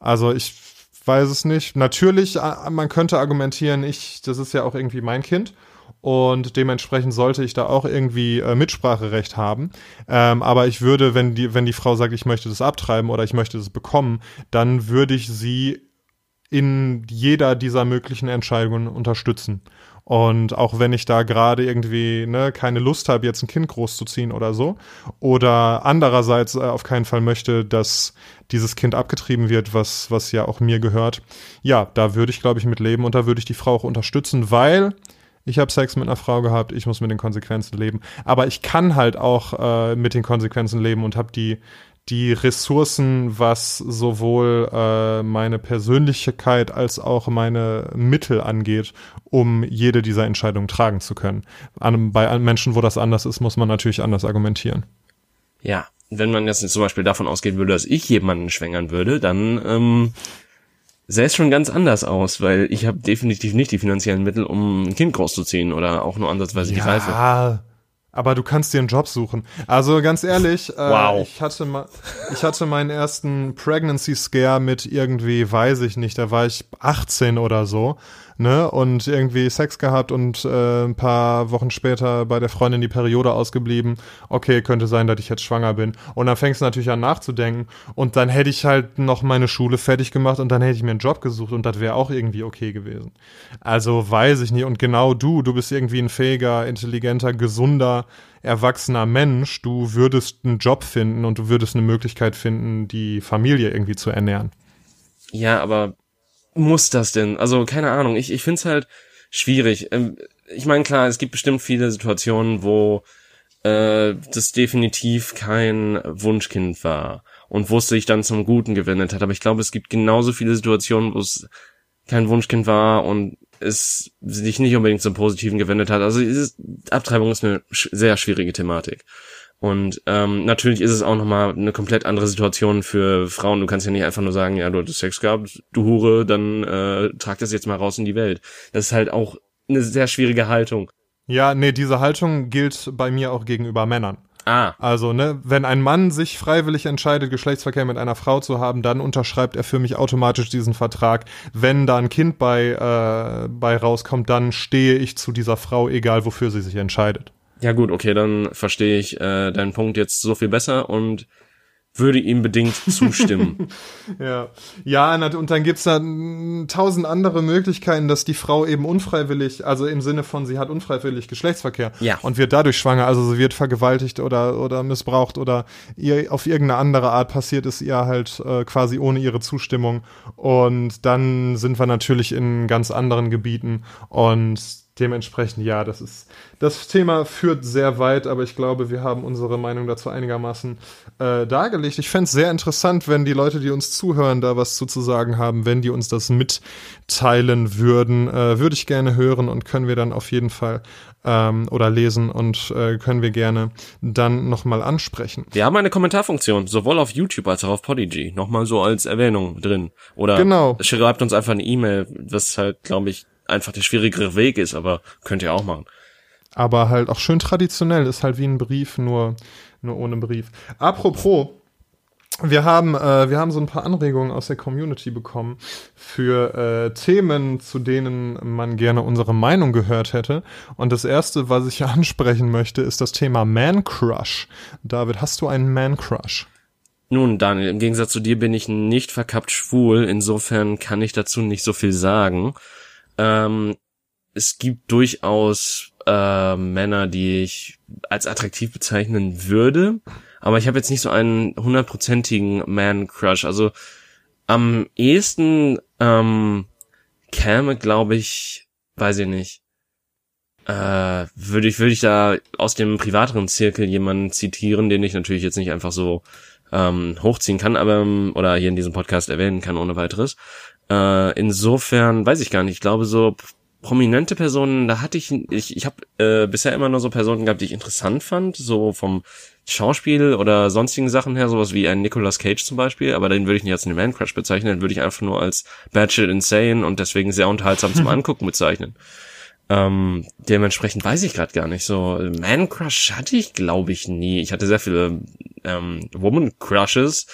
Also ich weiß es nicht. Natürlich, äh, man könnte argumentieren, ich, das ist ja auch irgendwie mein Kind und dementsprechend sollte ich da auch irgendwie äh, Mitspracherecht haben. Ähm, aber ich würde, wenn die, wenn die Frau sagt, ich möchte das abtreiben oder ich möchte das bekommen, dann würde ich sie in jeder dieser möglichen Entscheidungen unterstützen. Und auch wenn ich da gerade irgendwie ne, keine Lust habe, jetzt ein Kind großzuziehen oder so, oder andererseits äh, auf keinen Fall möchte, dass dieses Kind abgetrieben wird, was, was ja auch mir gehört, ja, da würde ich, glaube ich, mit leben und da würde ich die Frau auch unterstützen, weil ich habe Sex mit einer Frau gehabt, ich muss mit den Konsequenzen leben. Aber ich kann halt auch äh, mit den Konsequenzen leben und habe die die Ressourcen, was sowohl äh, meine Persönlichkeit als auch meine Mittel angeht, um jede dieser Entscheidungen tragen zu können. An, bei Menschen, wo das anders ist, muss man natürlich anders argumentieren. Ja, wenn man jetzt zum Beispiel davon ausgehen würde, dass ich jemanden schwängern würde, dann ähm, sähe es schon ganz anders aus, weil ich habe definitiv nicht die finanziellen Mittel, um ein Kind großzuziehen oder auch nur ansatzweise ja, die Reife. Aber du kannst dir einen Job suchen. Also ganz ehrlich, äh, wow. ich hatte ich hatte meinen ersten Pregnancy Scare mit irgendwie, weiß ich nicht, da war ich 18 oder so ne, und irgendwie Sex gehabt und äh, ein paar Wochen später bei der Freundin die Periode ausgeblieben. Okay, könnte sein, dass ich jetzt schwanger bin. Und dann fängst du natürlich an nachzudenken und dann hätte ich halt noch meine Schule fertig gemacht und dann hätte ich mir einen Job gesucht und das wäre auch irgendwie okay gewesen. Also weiß ich nicht. Und genau du, du bist irgendwie ein fähiger, intelligenter, gesunder, erwachsener Mensch. Du würdest einen Job finden und du würdest eine Möglichkeit finden, die Familie irgendwie zu ernähren. Ja, aber muss das denn? Also, keine Ahnung, ich, ich find's halt schwierig. Ähm, ich meine, klar, es gibt bestimmt viele Situationen, wo äh, das definitiv kein Wunschkind war und wo es sich dann zum Guten gewendet hat. Aber ich glaube, es gibt genauso viele Situationen, wo es kein Wunschkind war und es sich nicht unbedingt zum Positiven gewendet hat. Also Abtreibung ist eine sehr schwierige Thematik. Und ähm, natürlich ist es auch nochmal eine komplett andere Situation für Frauen. Du kannst ja nicht einfach nur sagen, ja, du hattest Sex gehabt, du Hure, dann äh, trag das jetzt mal raus in die Welt. Das ist halt auch eine sehr schwierige Haltung. Ja, nee, diese Haltung gilt bei mir auch gegenüber Männern. Ah. Also, ne, wenn ein Mann sich freiwillig entscheidet, Geschlechtsverkehr mit einer Frau zu haben, dann unterschreibt er für mich automatisch diesen Vertrag. Wenn da ein Kind bei, äh, bei rauskommt, dann stehe ich zu dieser Frau, egal wofür sie sich entscheidet. Ja gut, okay, dann verstehe ich äh, deinen Punkt jetzt so viel besser und würde ihm bedingt zustimmen. ja, ja, und dann gibt's da tausend andere Möglichkeiten, dass die Frau eben unfreiwillig, also im Sinne von, sie hat unfreiwillig Geschlechtsverkehr ja. und wird dadurch schwanger, also sie wird vergewaltigt oder oder missbraucht oder ihr auf irgendeine andere Art passiert ist ihr halt äh, quasi ohne ihre Zustimmung und dann sind wir natürlich in ganz anderen Gebieten und dementsprechend, ja, das ist, das Thema führt sehr weit, aber ich glaube, wir haben unsere Meinung dazu einigermaßen äh, dargelegt. Ich fände es sehr interessant, wenn die Leute, die uns zuhören, da was zu, zu sagen haben, wenn die uns das mitteilen würden, äh, würde ich gerne hören und können wir dann auf jeden Fall ähm, oder lesen und äh, können wir gerne dann nochmal ansprechen. Wir haben eine Kommentarfunktion, sowohl auf YouTube als auch auf Podigy, nochmal so als Erwähnung drin. Oder genau. schreibt uns einfach eine E-Mail, was halt, glaube ich, einfach der schwierigere Weg ist, aber könnt ihr auch machen. Aber halt auch schön traditionell, ist halt wie ein Brief, nur, nur ohne Brief. Apropos, wir haben, äh, wir haben so ein paar Anregungen aus der Community bekommen für äh, Themen, zu denen man gerne unsere Meinung gehört hätte. Und das erste, was ich ansprechen möchte, ist das Thema Man Crush. David, hast du einen Man Crush? Nun, Daniel, im Gegensatz zu dir bin ich nicht verkappt schwul, insofern kann ich dazu nicht so viel sagen. Ähm, es gibt durchaus äh, Männer, die ich als attraktiv bezeichnen würde, aber ich habe jetzt nicht so einen hundertprozentigen Man-Crush. Also am ehesten ähm, käme, glaube ich, weiß ich nicht, äh, würde ich würde ich da aus dem privateren Zirkel jemanden zitieren, den ich natürlich jetzt nicht einfach so ähm, hochziehen kann, aber oder hier in diesem Podcast erwähnen kann ohne weiteres. Äh, insofern weiß ich gar nicht. Ich glaube so prominente Personen, da hatte ich ich ich habe äh, bisher immer nur so Personen gehabt, die ich interessant fand, so vom Schauspiel oder sonstigen Sachen her, sowas wie ein Nicolas Cage zum Beispiel, aber den würde ich nicht als einen Man Crush bezeichnen, den würde ich einfach nur als Bad Shit Insane und deswegen sehr unterhaltsam zum Angucken bezeichnen. Ähm, dementsprechend weiß ich gerade gar nicht. So Man Crush hatte ich, glaube ich, nie. Ich hatte sehr viele ähm, Woman Crushes.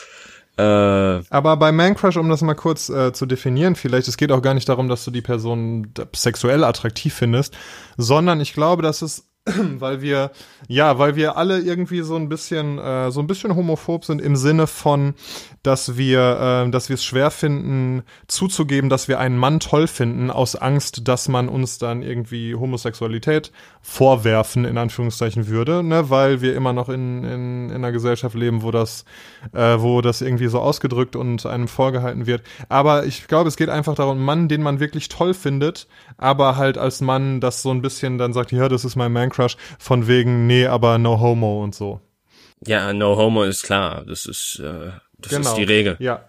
Äh, Aber bei Man Crush, um das mal kurz äh, zu definieren, vielleicht, es geht auch gar nicht darum, dass du die Person sexuell attraktiv findest, sondern ich glaube, dass es weil wir ja, weil wir alle irgendwie so ein bisschen äh, so ein bisschen homophob sind im Sinne von, dass wir äh, dass wir es schwer finden zuzugeben, dass wir einen Mann toll finden aus Angst, dass man uns dann irgendwie Homosexualität vorwerfen in Anführungszeichen würde, ne, weil wir immer noch in in, in einer Gesellschaft leben, wo das äh, wo das irgendwie so ausgedrückt und einem vorgehalten wird. Aber ich glaube, es geht einfach darum, einen Mann, den man wirklich toll findet, aber halt als Mann das so ein bisschen dann sagt, ja, das ist mein Man Crush, von wegen, nee, aber no homo und so. Ja, no homo ist klar. Das ist, äh, das Genau. ist die Regel. Ja.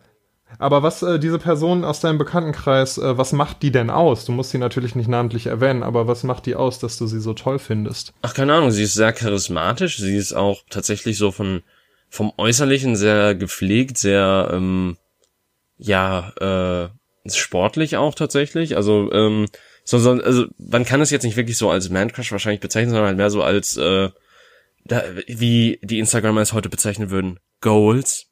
Aber was äh, diese Person aus deinem Bekanntenkreis, äh, was macht die denn aus? Du musst sie natürlich nicht namentlich erwähnen, aber was macht die aus, dass du sie so toll findest? Ach, keine Ahnung, sie ist sehr charismatisch. Sie ist auch tatsächlich so von, vom Äußerlichen sehr gepflegt, sehr, ähm, ja, äh, sportlich auch tatsächlich. Also, ähm, so, so, also man kann es jetzt nicht wirklich so als Man Crush wahrscheinlich bezeichnen, sondern halt mehr so als, äh, da, wie die Instagramer es heute bezeichnen würden, Goals.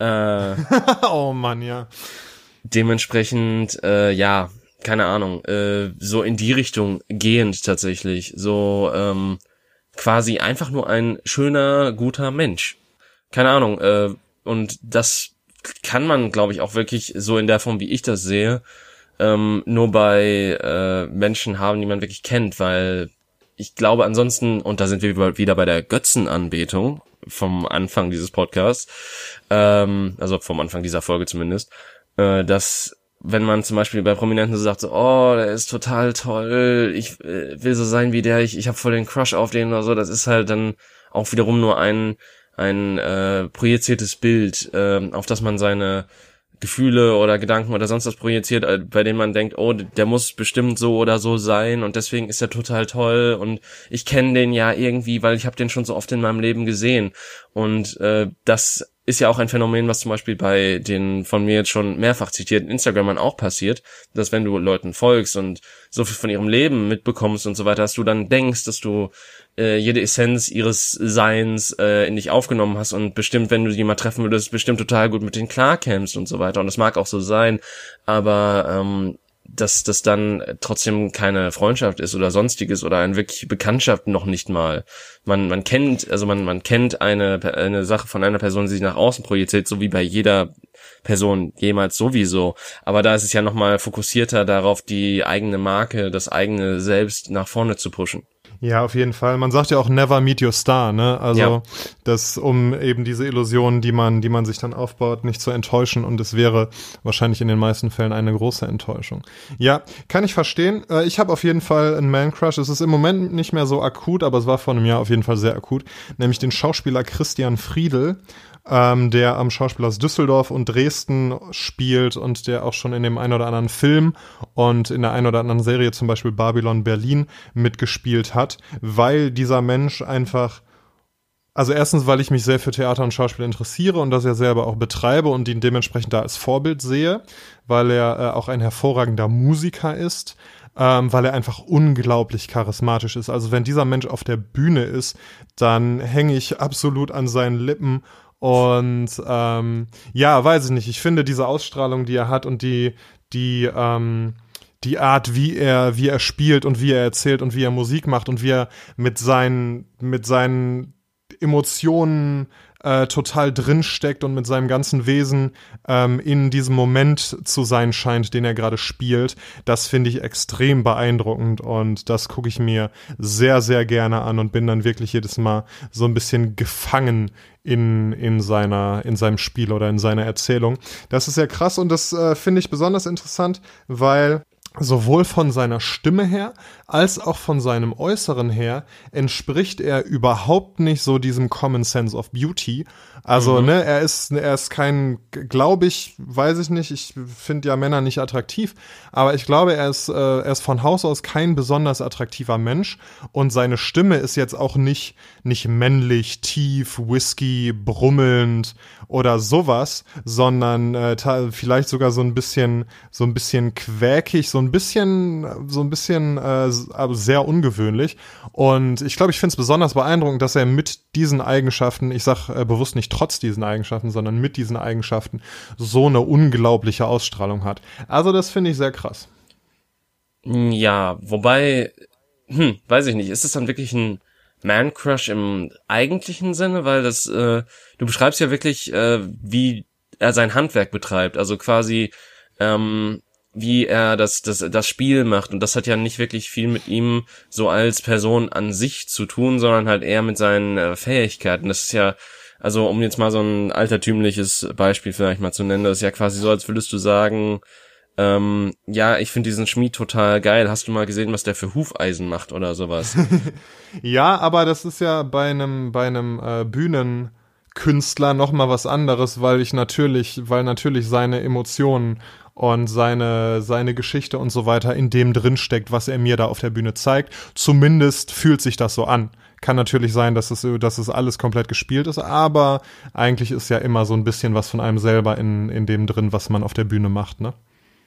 Äh, oh Mann, ja. dementsprechend, äh, ja, keine Ahnung, äh, so in die Richtung gehend tatsächlich. So ähm, quasi einfach nur ein schöner, guter Mensch. Keine Ahnung, äh, und das kann man, glaube ich, auch wirklich so in der Form, wie ich das sehe, ähm, nur bei äh, Menschen haben, die man wirklich kennt, weil ich glaube ansonsten, und da sind wir wieder bei der Götzenanbetung vom Anfang dieses Podcasts, ähm, also vom Anfang dieser Folge zumindest, äh, dass wenn man zum Beispiel bei Prominenten so sagt, so, oh, der ist total toll, ich äh, will so sein wie der, ich, ich habe voll den Crush auf den oder so, das ist halt dann auch wiederum nur ein, ein äh, projiziertes Bild, äh, auf das man seine Gefühle oder Gedanken oder sonst was projiziert, äh, bei denen man denkt, oh, der muss bestimmt so oder so sein und deswegen ist er total toll und ich kenne den ja irgendwie, weil ich habe den schon so oft in meinem Leben gesehen. Und äh, das ist ja auch ein Phänomen, was zum Beispiel bei den von mir jetzt schon mehrfach zitierten Instagramern auch passiert, dass wenn du Leuten folgst und so viel von ihrem Leben mitbekommst und so weiter, dass du dann denkst, dass du äh, jede Essenz ihres Seins äh, in dich aufgenommen hast und bestimmt, wenn du die mal treffen würdest, bestimmt total gut mit denen klarkämst und so weiter. Und das mag auch so sein, aber ähm, dass das dann trotzdem keine Freundschaft ist oder sonstiges oder eine wirkliche Bekanntschaft noch nicht mal. Man, man kennt, also man, man kennt eine, eine Sache von einer Person, die sich nach außen projiziert, so wie bei jeder Person jemals sowieso. Aber da ist es ja nochmal fokussierter darauf, die eigene Marke, das eigene Selbst nach vorne zu pushen. Ja, auf jeden Fall. Man sagt ja auch never meet your star, ne? Also, ja. das, um eben diese Illusionen, die man, die man sich dann aufbaut, nicht zu enttäuschen. Und es wäre wahrscheinlich in den meisten Fällen eine große Enttäuschung. Ja, kann ich verstehen. Äh, ich habe auf jeden Fall einen Man-Crush. Es ist im Moment nicht mehr so akut, aber es war vor einem Jahr auf jeden Fall sehr akut. Nämlich den Schauspieler Christian Friedel ähm, der am Schauspiel aus Düsseldorf und Dresden spielt und der auch schon in dem einen oder anderen Film und in der einen oder anderen Serie, zum Beispiel Babylon Berlin, mitgespielt hat, weil dieser Mensch einfach also erstens, weil ich mich sehr für Theater und Schauspiel interessiere und das ja selber auch betreibe und ihn dementsprechend da als Vorbild sehe, weil er äh, auch ein hervorragender Musiker ist, ähm, weil er einfach unglaublich charismatisch ist. Also wenn dieser Mensch auf der Bühne ist, dann hänge ich absolut an seinen Lippen und ähm, ja, weiß ich nicht. Ich finde diese Ausstrahlung, die er hat und die, die, ähm, die Art, wie er, wie er spielt und wie er erzählt und wie er Musik macht und wie er mit seinen, mit seinen Emotionen äh, total drinsteckt und mit seinem ganzen Wesen ähm, in diesem Moment zu sein scheint, den er gerade spielt. Das finde ich extrem beeindruckend und das gucke ich mir sehr, sehr gerne an und bin dann wirklich jedes Mal so ein bisschen gefangen in, in seiner, in seinem Spiel oder in seiner Erzählung. Das ist sehr krass und das äh, finde ich besonders interessant, weil sowohl von seiner Stimme her als auch von seinem Äußeren her entspricht er überhaupt nicht so diesem Common Sense of Beauty. Also, mhm. ne, er ist, er ist kein, glaube ich, weiß ich nicht, ich finde ja Männer nicht attraktiv, aber ich glaube, er ist, äh, er ist von Haus aus kein besonders attraktiver Mensch und seine Stimme ist jetzt auch nicht, nicht männlich, tief, Whisky, brummelnd oder sowas, sondern äh, vielleicht sogar so ein bisschen, so ein bisschen quäkig, so ein bisschen, so ein bisschen, äh, aber sehr ungewöhnlich. Und ich glaube, ich finde es besonders beeindruckend, dass er mit diesen Eigenschaften, ich sag äh, bewusst nicht trotz diesen Eigenschaften, sondern mit diesen Eigenschaften so eine unglaubliche Ausstrahlung hat. Also das finde ich sehr krass. Ja, wobei, hm, weiß ich nicht, ist es dann wirklich ein Man-Crush im eigentlichen Sinne, weil das, äh, du beschreibst ja wirklich, äh, wie er sein Handwerk betreibt, also quasi, ähm, wie er das, das, das Spiel macht. Und das hat ja nicht wirklich viel mit ihm so als Person an sich zu tun, sondern halt eher mit seinen äh, Fähigkeiten. Das ist ja, also um jetzt mal so ein altertümliches Beispiel vielleicht mal zu nennen, das ist ja quasi so, als würdest du sagen, ähm, ja, ich finde diesen Schmied total geil. Hast du mal gesehen, was der für Hufeisen macht oder sowas? ja, aber das ist ja bei einem, bei einem äh, Bühnenkünstler noch mal was anderes, weil ich natürlich, weil natürlich seine Emotionen und seine, seine Geschichte und so weiter in dem drin steckt, was er mir da auf der Bühne zeigt. Zumindest fühlt sich das so an. Kann natürlich sein, dass es, dass es alles komplett gespielt ist, aber eigentlich ist ja immer so ein bisschen was von einem selber in, in dem drin, was man auf der Bühne macht, ne?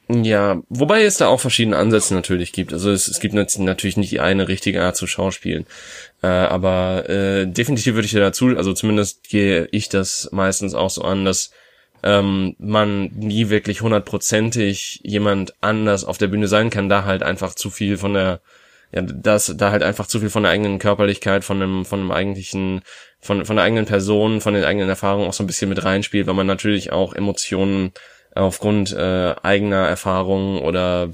Ja, wobei es da auch verschiedene Ansätze natürlich gibt. Also es, es gibt natürlich nicht die eine richtige Art zu schauspielen. Äh, aber äh, definitiv würde ich dir dazu, also zumindest gehe ich das meistens auch so an, dass ähm, man nie wirklich hundertprozentig jemand anders auf der Bühne sein kann, da halt einfach zu viel von der, ja, das, da halt einfach zu viel von der eigenen Körperlichkeit, von dem, von dem eigentlichen, von, von der eigenen Person, von den eigenen Erfahrungen auch so ein bisschen mit reinspielt, weil man natürlich auch Emotionen aufgrund äh, eigener Erfahrungen oder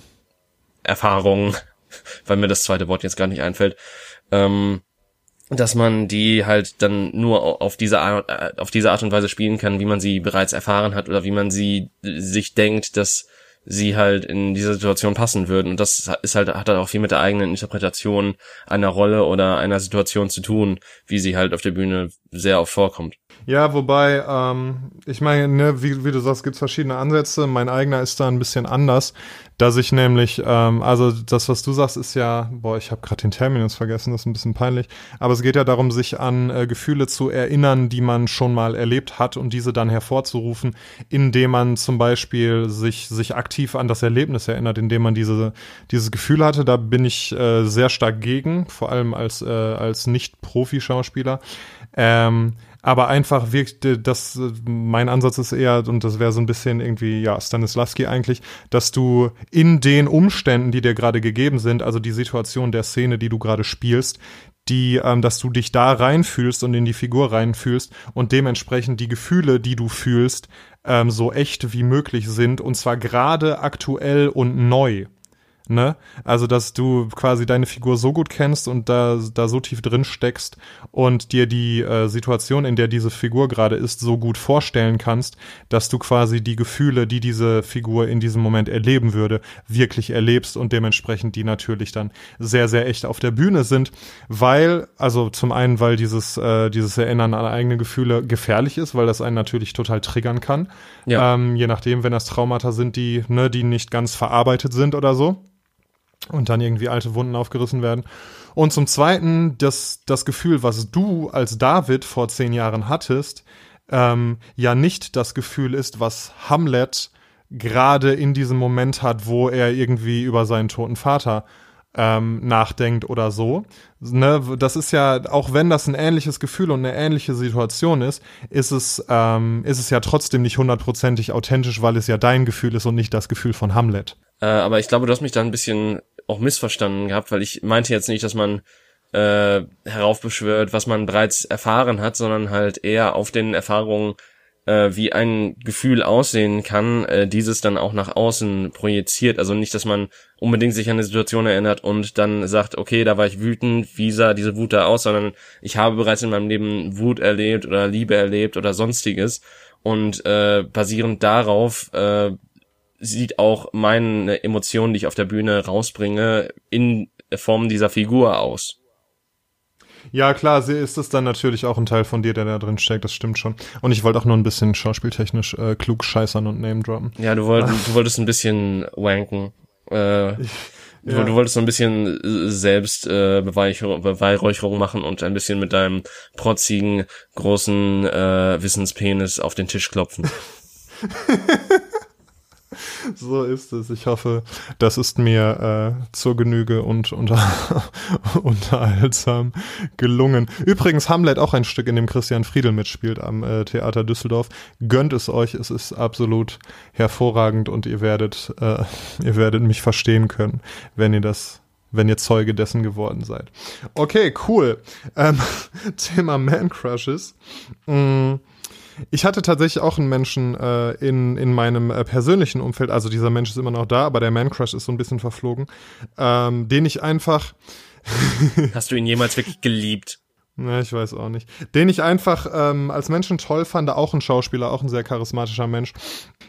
Erfahrungen, weil mir das zweite Wort jetzt gar nicht einfällt, ähm, dass man die halt dann nur auf diese Art, äh, auf diese Art und Weise spielen kann, wie man sie bereits erfahren hat oder wie man sie sich denkt, dass sie halt in dieser Situation passen würden. Und das ist halt, hat halt auch viel mit der eigenen Interpretation einer Rolle oder einer Situation zu tun, wie sie halt auf der Bühne sehr oft vorkommt. Ja, wobei, ähm, ich meine, ne, wie, wie du sagst, gibt's verschiedene Ansätze. Mein eigener ist da ein bisschen anders, dass ich nämlich, ähm, also das, was du sagst, ist ja, boah, ich habe gerade den Terminus vergessen, das ist ein bisschen peinlich, aber es geht ja darum, sich an äh, Gefühle zu erinnern, die man schon mal erlebt hat und diese dann hervorzurufen, indem man zum Beispiel sich, sich aktiv an das Erlebnis erinnert, indem man diese, dieses Gefühl hatte. Da bin ich äh, sehr stark gegen, vor allem als, äh, als Nicht-Profi-Schauspieler. Ähm, aber einfach wirkt das mein Ansatz ist eher und das wäre so ein bisschen irgendwie ja Stanislavski eigentlich, dass du in den Umständen, die dir gerade gegeben sind, also die Situation der Szene, die du gerade spielst, die, ähm, dass du dich da reinfühlst und in die Figur reinfühlst und dementsprechend die Gefühle, die du fühlst, ähm, so echt wie möglich sind und zwar gerade aktuell und neu. Ne? Also, dass du quasi deine Figur so gut kennst und da, da so tief drin steckst und dir die äh, Situation, in der diese Figur gerade ist, so gut vorstellen kannst, dass du quasi die Gefühle, die diese Figur in diesem Moment erleben würde, wirklich erlebst und dementsprechend die natürlich dann sehr, sehr echt auf der Bühne sind, weil, also zum einen, weil dieses, äh, dieses Erinnern an eigene Gefühle gefährlich ist, weil das einen natürlich total triggern kann. Ja. Ähm, je nachdem, wenn das Traumata sind, die, ne, die nicht ganz verarbeitet sind oder so und dann irgendwie alte Wunden aufgerissen werden. Und zum Zweiten, das, das Gefühl, was du als David vor zehn Jahren hattest, ähm, ja nicht das Gefühl ist, was Hamlet gerade in diesem Moment hat, wo er irgendwie über seinen toten Vater ähm, nachdenkt oder so. Ne, das ist ja, auch wenn das ein ähnliches Gefühl und eine ähnliche Situation ist, ist es, ähm, ist es ja trotzdem nicht hundertprozentig authentisch, weil es ja dein Gefühl ist und nicht das Gefühl von Hamlet. Äh, aber ich glaube, du hast mich da ein bisschen auch missverstanden gehabt, weil ich meinte jetzt nicht, dass man äh, heraufbeschwört, was man bereits erfahren hat, sondern halt eher auf den Erfahrungen, äh, wie ein Gefühl aussehen kann, äh, dieses dann auch nach außen projiziert. Also nicht, dass man unbedingt sich an eine Situation erinnert und dann sagt, okay, da war ich wütend, wie sah diese Wut da aus, sondern ich habe bereits in meinem Leben Wut erlebt oder Liebe erlebt oder sonstiges und äh, basierend darauf äh, sieht auch meine Emotionen, die ich auf der Bühne rausbringe, in Form dieser Figur aus. Ja, klar, ist es dann natürlich auch ein Teil von dir, der da drin steckt, das stimmt schon. Und ich wollte auch nur ein bisschen schauspieltechnisch äh, klug scheißern und Name droppen. Ja, du, wollt, du wolltest ein bisschen wanken. Äh, ich, ja. du, wolltest so ein bisschen selbst äh, Beweihräucherung machen und ein bisschen mit deinem protzigen, großen äh, Wissenspenis auf den Tisch klopfen. so ist es. Ich hoffe, das ist mir äh, zur Genüge und unter, unterhaltsam gelungen. Übrigens, Hamlet auch ein Stück, in dem Christian Friedel mitspielt am äh, Theater Düsseldorf. Gönnt es euch, es ist absolut hervorragend und ihr werdet, äh, ihr werdet mich verstehen können, wenn ihr das wenn ihr Zeuge dessen geworden seid. Okay, cool. Ähm, Thema Man Crushes. Mm ich hatte tatsächlich auch einen Menschen äh, in, in meinem äh, persönlichen Umfeld, also dieser Mensch ist immer noch da, aber der Man-Crush ist so ein bisschen verflogen, ähm, den ich einfach. Hast du ihn jemals wirklich geliebt? Na, ich weiß auch nicht. Den ich einfach ähm, als Menschen toll fand, auch ein Schauspieler, auch ein sehr charismatischer Mensch.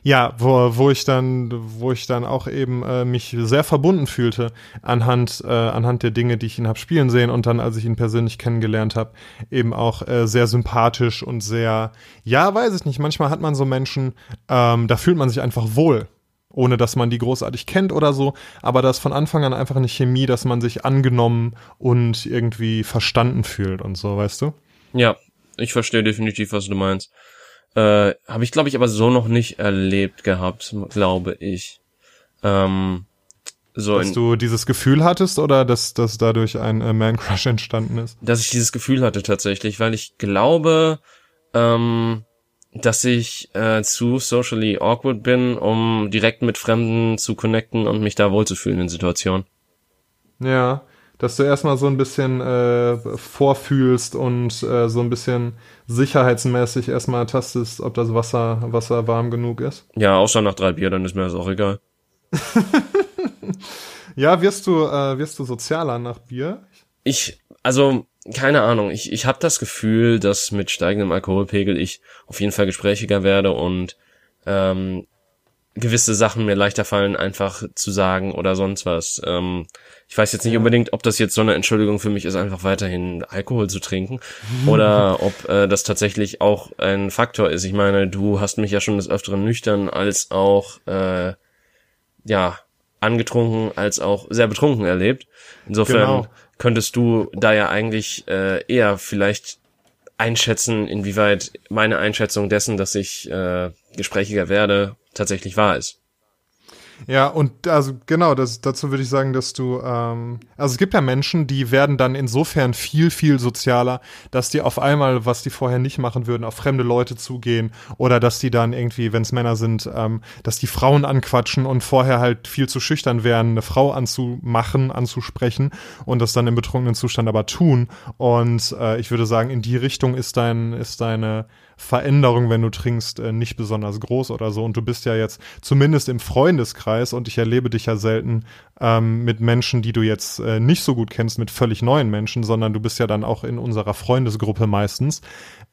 Ja, wo, wo ich dann, wo ich dann auch eben äh, mich sehr verbunden fühlte anhand, äh, anhand der Dinge, die ich ihn habe spielen sehen und dann, als ich ihn persönlich kennengelernt habe, eben auch äh, sehr sympathisch und sehr, ja, weiß ich nicht. Manchmal hat man so Menschen, ähm, da fühlt man sich einfach wohl ohne dass man die großartig kennt oder so, aber das von Anfang an einfach eine Chemie, dass man sich angenommen und irgendwie verstanden fühlt und so, weißt du? Ja, ich verstehe definitiv, was du meinst. Äh, Habe ich, glaube ich, aber so noch nicht erlebt gehabt, glaube ich. Ähm, so dass du dieses Gefühl hattest oder dass, dass dadurch ein äh, Man-Crush entstanden ist? Dass ich dieses Gefühl hatte tatsächlich, weil ich glaube, ähm, dass ich äh, zu socially awkward bin, um direkt mit Fremden zu connecten und mich da wohlzufühlen in Situationen. Ja, dass du erstmal so ein bisschen äh, vorfühlst und äh, so ein bisschen sicherheitsmäßig erstmal tastest, ob das Wasser, Wasser warm genug ist. Ja, außer nach drei Bier, dann ist mir das auch egal. ja, wirst du, äh, wirst du sozialer nach Bier? Ich, also keine Ahnung, ich, ich habe das Gefühl, dass mit steigendem Alkoholpegel ich auf jeden Fall gesprächiger werde und ähm, gewisse Sachen mir leichter fallen, einfach zu sagen oder sonst was. Ähm, ich weiß jetzt nicht ja. unbedingt, ob das jetzt so eine Entschuldigung für mich ist, einfach weiterhin Alkohol zu trinken oder ob äh, das tatsächlich auch ein Faktor ist. Ich meine, du hast mich ja schon des Öfteren nüchtern als auch äh, ja angetrunken als auch sehr betrunken erlebt. Insofern genau könntest du da ja eigentlich äh, eher vielleicht einschätzen, inwieweit meine Einschätzung dessen, dass ich äh, gesprächiger werde, tatsächlich wahr ist. Ja, und also genau, das, dazu würde ich sagen, dass du, ähm, also es gibt ja Menschen, die werden dann insofern viel, viel sozialer, dass die auf einmal, was die vorher nicht machen würden, auf fremde Leute zugehen oder dass die dann irgendwie, wenn es Männer sind, ähm, dass die Frauen anquatschen und vorher halt viel zu schüchtern wären, eine Frau anzumachen, anzusprechen und das dann im betrunkenen Zustand aber tun. Und äh, ich würde sagen, in die Richtung ist dein, ist deine Veränderung, wenn du trinkst, äh, nicht besonders groß oder so. Und du bist ja jetzt zumindest im Freundeskreis und ich erlebe dich ja selten ähm, mit Menschen, die du jetzt äh, nicht so gut kennst, mit völlig neuen Menschen, sondern du bist ja dann auch in unserer Freundesgruppe meistens.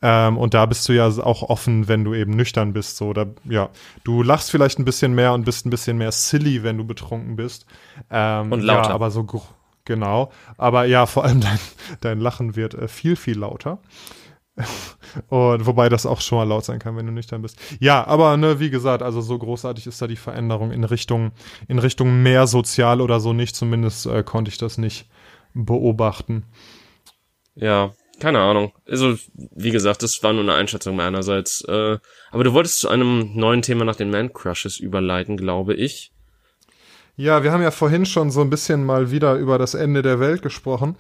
Ähm, und da bist du ja auch offen, wenn du eben nüchtern bist. So, oder ja, du lachst vielleicht ein bisschen mehr und bist ein bisschen mehr silly, wenn du betrunken bist. Ähm, und lauter. Ja, aber so genau. Aber ja, vor allem dein, dein Lachen wird äh, viel, viel lauter. Und wobei das auch schon mal laut sein kann, wenn du nüchtern bist. Ja, aber ne, wie gesagt, also so großartig ist da die Veränderung in Richtung, in Richtung mehr sozial oder so nicht. Zumindest äh, konnte ich das nicht beobachten. Ja, keine Ahnung. Also, wie gesagt, das war nur eine Einschätzung meinerseits. Äh, aber du wolltest zu einem neuen Thema nach den Man-Crushes überleiten, glaube ich. Ja, wir haben ja vorhin schon so ein bisschen mal wieder über das Ende der Welt gesprochen.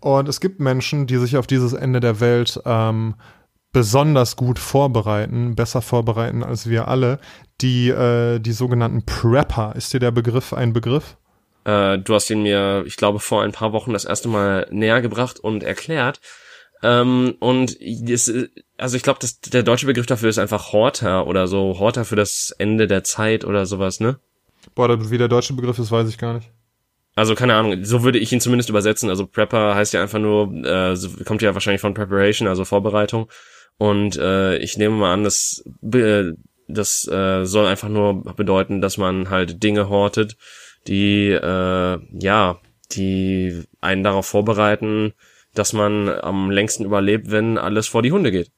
Und es gibt Menschen, die sich auf dieses Ende der Welt ähm, besonders gut vorbereiten, besser vorbereiten als wir alle. Die, äh, die sogenannten Prepper. Ist dir der Begriff ein Begriff? Äh, du hast ihn mir, ich glaube, vor ein paar Wochen das erste Mal näher gebracht und erklärt. Ähm, und das, also ich glaube, der deutsche Begriff dafür ist einfach Horter oder so. Horter für das Ende der Zeit oder sowas, ne? Boah, wie der deutsche Begriff ist, weiß ich gar nicht. Also keine Ahnung, so würde ich ihn zumindest übersetzen. Also Prepper heißt ja einfach nur, äh, kommt ja wahrscheinlich von Preparation, also Vorbereitung. Und äh, ich nehme mal an, dass das äh, soll einfach nur bedeuten, dass man halt Dinge hortet, die äh, ja, die einen darauf vorbereiten, dass man am längsten überlebt, wenn alles vor die Hunde geht.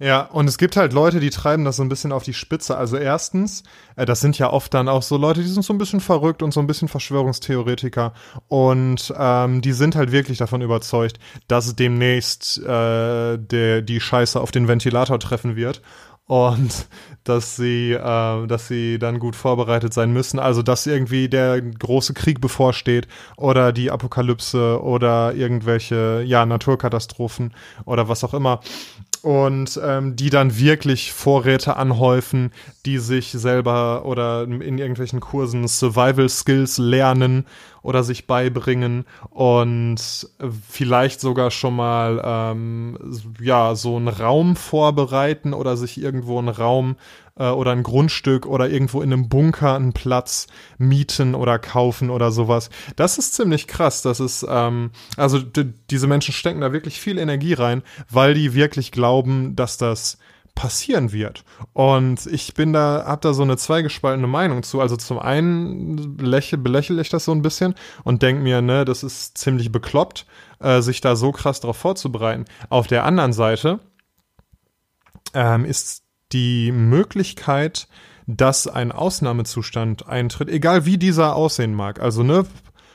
Ja, und es gibt halt Leute, die treiben das so ein bisschen auf die Spitze. Also erstens, äh, das sind ja oft dann auch so Leute, die sind so ein bisschen verrückt und so ein bisschen Verschwörungstheoretiker. Und ähm, die sind halt wirklich davon überzeugt, dass demnächst äh, der, die Scheiße auf den Ventilator treffen wird und dass sie, äh, dass sie dann gut vorbereitet sein müssen. Also dass irgendwie der große Krieg bevorsteht oder die Apokalypse oder irgendwelche ja Naturkatastrophen oder was auch immer und ähm, die dann wirklich Vorräte anhäufen, die sich selber oder in irgendwelchen Kursen Survival Skills lernen oder sich beibringen und vielleicht sogar schon mal ähm, ja so einen Raum vorbereiten oder sich irgendwo einen Raum äh, oder ein Grundstück oder irgendwo in einem Bunker einen Platz mieten oder kaufen oder sowas. Das ist ziemlich krass. Das ist, ähm, also diese Menschen stecken da wirklich viel Energie rein, weil die wirklich glauben, dass das passieren wird. Und ich bin da, hab da so eine zweigespaltene Meinung zu. Also zum einen lächle, belächle ich das so ein bisschen und denk mir, ne, das ist ziemlich bekloppt, äh, sich da so krass drauf vorzubereiten. Auf der anderen Seite ähm, ist die Möglichkeit, dass ein Ausnahmezustand eintritt, egal wie dieser aussehen mag. Also ne,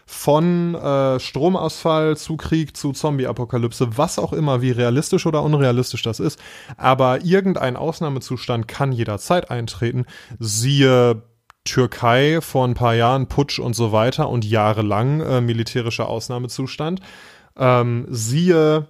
von äh, Stromausfall zu Krieg zu Zombie-Apokalypse, was auch immer, wie realistisch oder unrealistisch das ist. Aber irgendein Ausnahmezustand kann jederzeit eintreten. Siehe Türkei vor ein paar Jahren, Putsch und so weiter und jahrelang äh, militärischer Ausnahmezustand. Ähm, siehe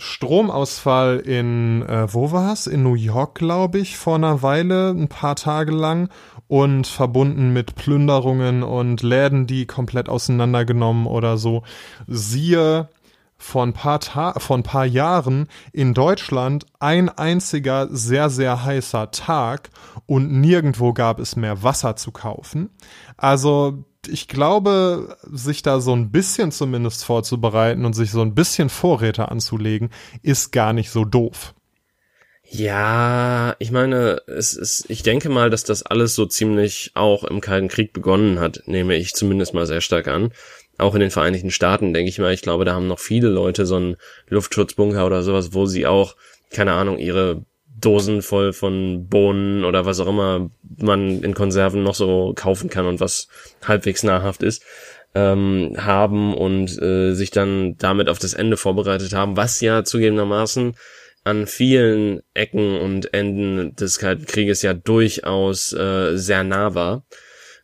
Stromausfall in, äh, wo war's? In New York, glaube ich, vor einer Weile, ein paar Tage lang und verbunden mit Plünderungen und Läden, die komplett auseinandergenommen oder so. Siehe vor ein paar Ta vor ein paar Jahren in Deutschland ein einziger sehr sehr heißer Tag und nirgendwo gab es mehr Wasser zu kaufen. Also ich glaube, sich da so ein bisschen zumindest vorzubereiten und sich so ein bisschen Vorräte anzulegen, ist gar nicht so doof. Ja, ich meine, es ist, ich denke mal, dass das alles so ziemlich auch im Kalten Krieg begonnen hat, nehme ich zumindest mal sehr stark an. Auch in den Vereinigten Staaten, denke ich mal, ich glaube, da haben noch viele Leute so einen Luftschutzbunker oder sowas, wo sie auch, keine Ahnung, ihre Dosen voll von Bohnen oder was auch immer man in Konserven noch so kaufen kann und was halbwegs nahrhaft ist, ähm, haben und äh, sich dann damit auf das Ende vorbereitet haben, was ja zugegebenermaßen an vielen Ecken und Enden des Kalten Krieges ja durchaus äh, sehr nah war.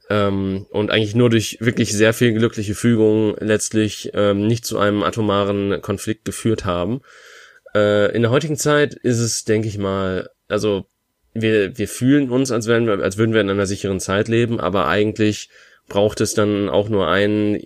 Ähm, und eigentlich nur durch wirklich sehr viel glückliche Fügung letztlich ähm, nicht zu einem atomaren Konflikt geführt haben. Äh, in der heutigen Zeit ist es, denke ich mal, also wir, wir fühlen uns, als, wären wir, als würden wir in einer sicheren Zeit leben, aber eigentlich braucht es dann auch nur einen,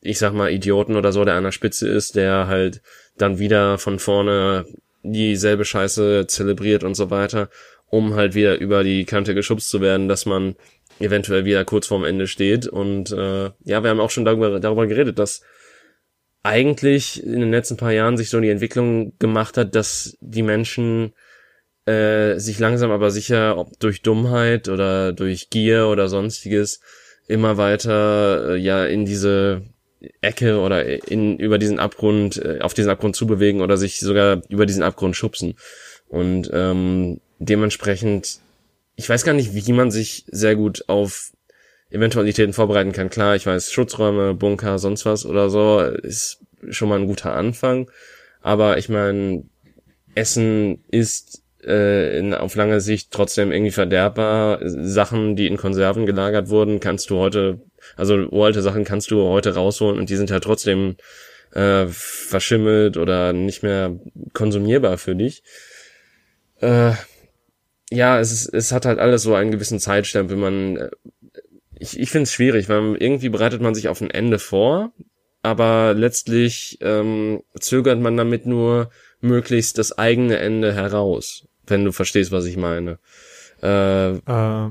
ich sag mal, Idioten oder so, der an der Spitze ist, der halt dann wieder von vorne dieselbe Scheiße zelebriert und so weiter, um halt wieder über die Kante geschubst zu werden, dass man eventuell wieder kurz vorm Ende steht. Und äh, ja, wir haben auch schon darüber, darüber geredet, dass eigentlich in den letzten paar Jahren sich so die Entwicklung gemacht hat, dass die Menschen äh, sich langsam aber sicher, ob durch Dummheit oder durch Gier oder sonstiges, immer weiter äh, ja in diese Ecke oder in über diesen Abgrund, äh, auf diesen Abgrund zubewegen oder sich sogar über diesen Abgrund schubsen. Und ähm, dementsprechend, ich weiß gar nicht, wie man sich sehr gut auf Eventualitäten vorbereiten kann. Klar, ich weiß, Schutzräume, Bunker, sonst was oder so ist schon mal ein guter Anfang. Aber ich meine, Essen ist äh, in, auf lange Sicht trotzdem irgendwie verderbbar. Sachen, die in Konserven gelagert wurden, kannst du heute, also uralte Sachen kannst du heute rausholen und die sind halt trotzdem äh, verschimmelt oder nicht mehr konsumierbar für dich. Äh, ja, es, es hat halt alles so einen gewissen Zeitstempel. Man äh, ich, ich finde es schwierig, weil irgendwie bereitet man sich auf ein Ende vor, aber letztlich ähm, zögert man damit nur möglichst das eigene Ende heraus, wenn du verstehst, was ich meine. Äh, äh,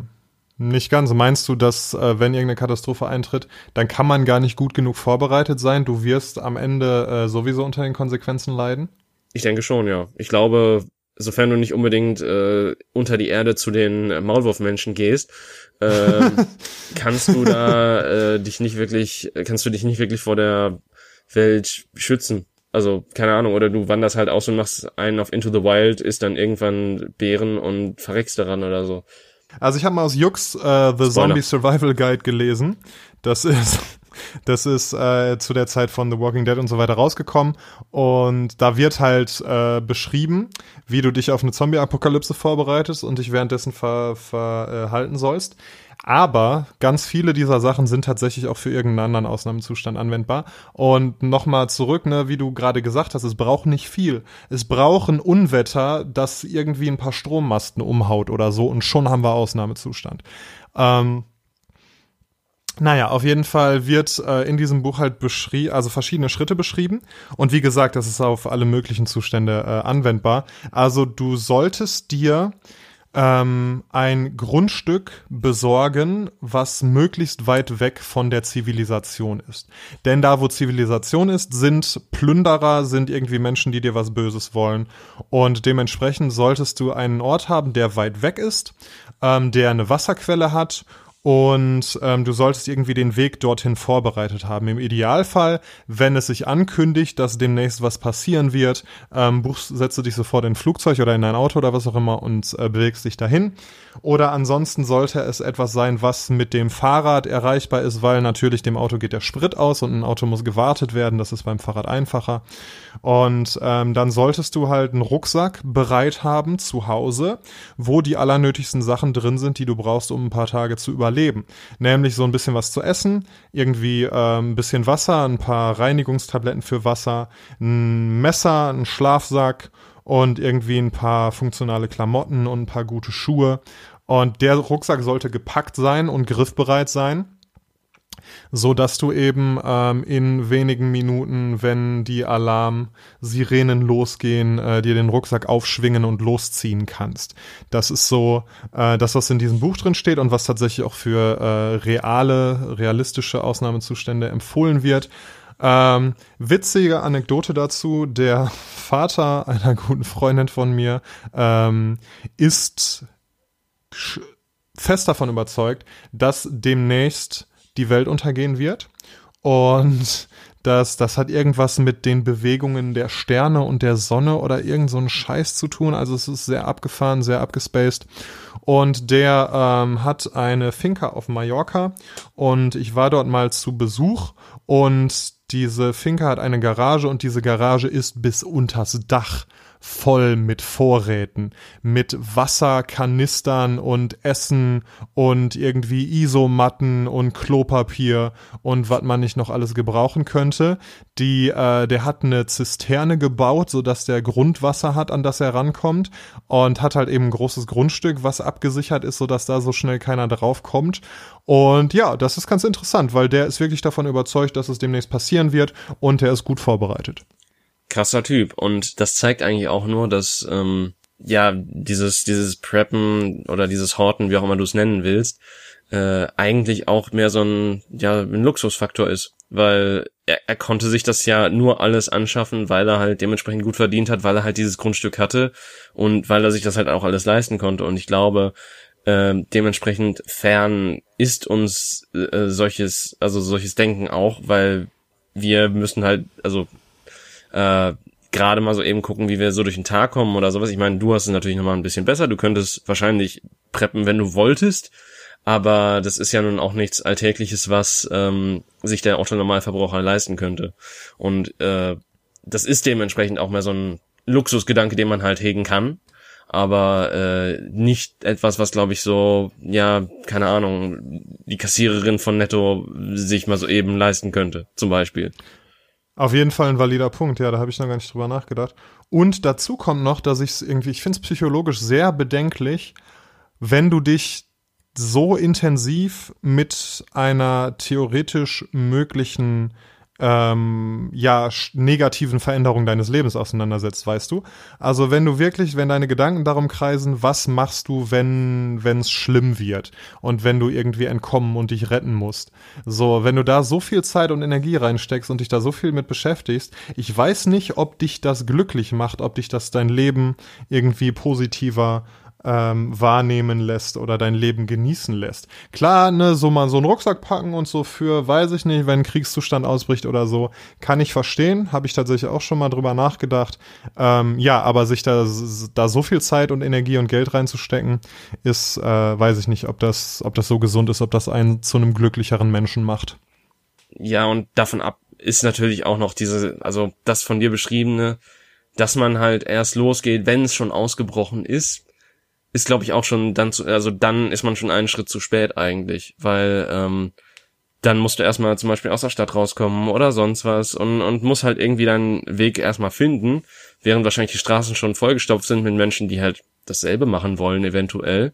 nicht ganz. Meinst du, dass äh, wenn irgendeine Katastrophe eintritt, dann kann man gar nicht gut genug vorbereitet sein? Du wirst am Ende äh, sowieso unter den Konsequenzen leiden? Ich denke schon, ja. Ich glaube, sofern du nicht unbedingt äh, unter die Erde zu den Maulwurfmenschen gehst, äh, kannst du da äh, dich nicht wirklich, kannst du dich nicht wirklich vor der Welt schützen. Also, keine Ahnung, oder du wanderst halt aus und machst einen auf Into the Wild, ist dann irgendwann Bären und verreckst daran oder so. Also ich habe mal aus Jux äh, The Spoiler. Zombie Survival Guide gelesen. Das ist das ist äh, zu der Zeit von The Walking Dead und so weiter rausgekommen. Und da wird halt äh, beschrieben, wie du dich auf eine Zombie-Apokalypse vorbereitest und dich währenddessen ver verhalten sollst. Aber ganz viele dieser Sachen sind tatsächlich auch für irgendeinen anderen Ausnahmezustand anwendbar. Und nochmal zurück, ne, wie du gerade gesagt hast, es braucht nicht viel. Es braucht ein Unwetter, das irgendwie ein paar Strommasten umhaut oder so und schon haben wir Ausnahmezustand. Ähm, naja, auf jeden Fall wird äh, in diesem Buch halt beschrieben, also verschiedene Schritte beschrieben. Und wie gesagt, das ist auf alle möglichen Zustände äh, anwendbar. Also du solltest dir ähm, ein Grundstück besorgen, was möglichst weit weg von der Zivilisation ist. Denn da, wo Zivilisation ist, sind Plünderer, sind irgendwie Menschen, die dir was Böses wollen. Und dementsprechend solltest du einen Ort haben, der weit weg ist, ähm, der eine Wasserquelle hat und ähm, du solltest irgendwie den Weg dorthin vorbereitet haben. Im Idealfall, wenn es sich ankündigt, dass demnächst was passieren wird, ähm, buchst, setzt du dich sofort in ein Flugzeug oder in ein Auto oder was auch immer und äh, bewegst dich dahin. Oder ansonsten sollte es etwas sein, was mit dem Fahrrad erreichbar ist, weil natürlich dem Auto geht der Sprit aus und ein Auto muss gewartet werden. Das ist beim Fahrrad einfacher. Und ähm, dann solltest du halt einen Rucksack bereit haben zu Hause, wo die allernötigsten Sachen drin sind, die du brauchst, um ein paar Tage zu überleben. Nämlich so ein bisschen was zu essen, irgendwie ähm, ein bisschen Wasser, ein paar Reinigungstabletten für Wasser, ein Messer, ein Schlafsack und irgendwie ein paar funktionale Klamotten und ein paar gute Schuhe. Und der Rucksack sollte gepackt sein und griffbereit sein so dass du eben ähm, in wenigen Minuten, wenn die Alarm-Sirenen losgehen, äh, dir den Rucksack aufschwingen und losziehen kannst. Das ist so äh, das, was in diesem Buch drin steht und was tatsächlich auch für äh, reale, realistische Ausnahmezustände empfohlen wird. Ähm, witzige Anekdote dazu, der Vater einer guten Freundin von mir ähm, ist fest davon überzeugt, dass demnächst die Welt untergehen wird. Und das, das hat irgendwas mit den Bewegungen der Sterne und der Sonne oder irgend so ein Scheiß zu tun. Also es ist sehr abgefahren, sehr abgespaced. Und der ähm, hat eine Finca auf Mallorca und ich war dort mal zu Besuch und diese Finca hat eine Garage und diese Garage ist bis unters Dach voll mit Vorräten, mit Wasserkanistern und Essen und irgendwie Isomatten und Klopapier und was man nicht noch alles gebrauchen könnte. Die, äh, der hat eine Zisterne gebaut, so dass der Grundwasser hat, an das er rankommt und hat halt eben ein großes Grundstück, was abgesichert ist, so dass da so schnell keiner drauf kommt. Und ja, das ist ganz interessant, weil der ist wirklich davon überzeugt, dass es demnächst passieren wird und der ist gut vorbereitet. Krasser Typ. Und das zeigt eigentlich auch nur, dass ähm, ja dieses dieses Preppen oder dieses Horten, wie auch immer du es nennen willst, äh, eigentlich auch mehr so ein ja ein Luxusfaktor ist, weil er, er konnte sich das ja nur alles anschaffen, weil er halt dementsprechend gut verdient hat, weil er halt dieses Grundstück hatte und weil er sich das halt auch alles leisten konnte. Und ich glaube, äh, dementsprechend fern ist uns äh, solches, also solches Denken auch, weil wir müssen halt, also äh, gerade mal so eben gucken, wie wir so durch den Tag kommen oder sowas. Ich meine, du hast es natürlich nochmal ein bisschen besser. Du könntest wahrscheinlich preppen, wenn du wolltest. Aber das ist ja nun auch nichts Alltägliches, was ähm, sich der Otto-Normalverbraucher leisten könnte. Und äh, das ist dementsprechend auch mehr so ein Luxusgedanke, den man halt hegen kann. Aber äh, nicht etwas, was, glaube ich, so, ja, keine Ahnung, die Kassiererin von Netto sich mal so eben leisten könnte, zum Beispiel. Auf jeden Fall ein valider Punkt, ja, da habe ich noch gar nicht drüber nachgedacht. Und dazu kommt noch, dass ich es irgendwie, ich finde es psychologisch sehr bedenklich, wenn du dich so intensiv mit einer theoretisch möglichen ähm, ja negativen Veränderung deines Lebens auseinandersetzt, weißt du? Also wenn du wirklich, wenn deine Gedanken darum kreisen, was machst du, wenn es schlimm wird und wenn du irgendwie entkommen und dich retten musst. So, wenn du da so viel Zeit und Energie reinsteckst und dich da so viel mit beschäftigst, ich weiß nicht, ob dich das glücklich macht, ob dich das dein Leben irgendwie positiver ähm, wahrnehmen lässt oder dein Leben genießen lässt. Klar, ne, so mal so einen Rucksack packen und so für, weiß ich nicht, wenn ein Kriegszustand ausbricht oder so, kann ich verstehen, habe ich tatsächlich auch schon mal drüber nachgedacht. Ähm, ja, aber sich da, da so viel Zeit und Energie und Geld reinzustecken, ist, äh, weiß ich nicht, ob das, ob das so gesund ist, ob das einen zu einem glücklicheren Menschen macht. Ja, und davon ab ist natürlich auch noch diese, also das von dir beschriebene, dass man halt erst losgeht, wenn es schon ausgebrochen ist ist, glaube ich, auch schon dann zu, also dann ist man schon einen Schritt zu spät eigentlich, weil ähm, dann musst du erstmal zum Beispiel aus der Stadt rauskommen oder sonst was und, und muss halt irgendwie deinen Weg erstmal finden, während wahrscheinlich die Straßen schon vollgestopft sind mit Menschen, die halt dasselbe machen wollen, eventuell.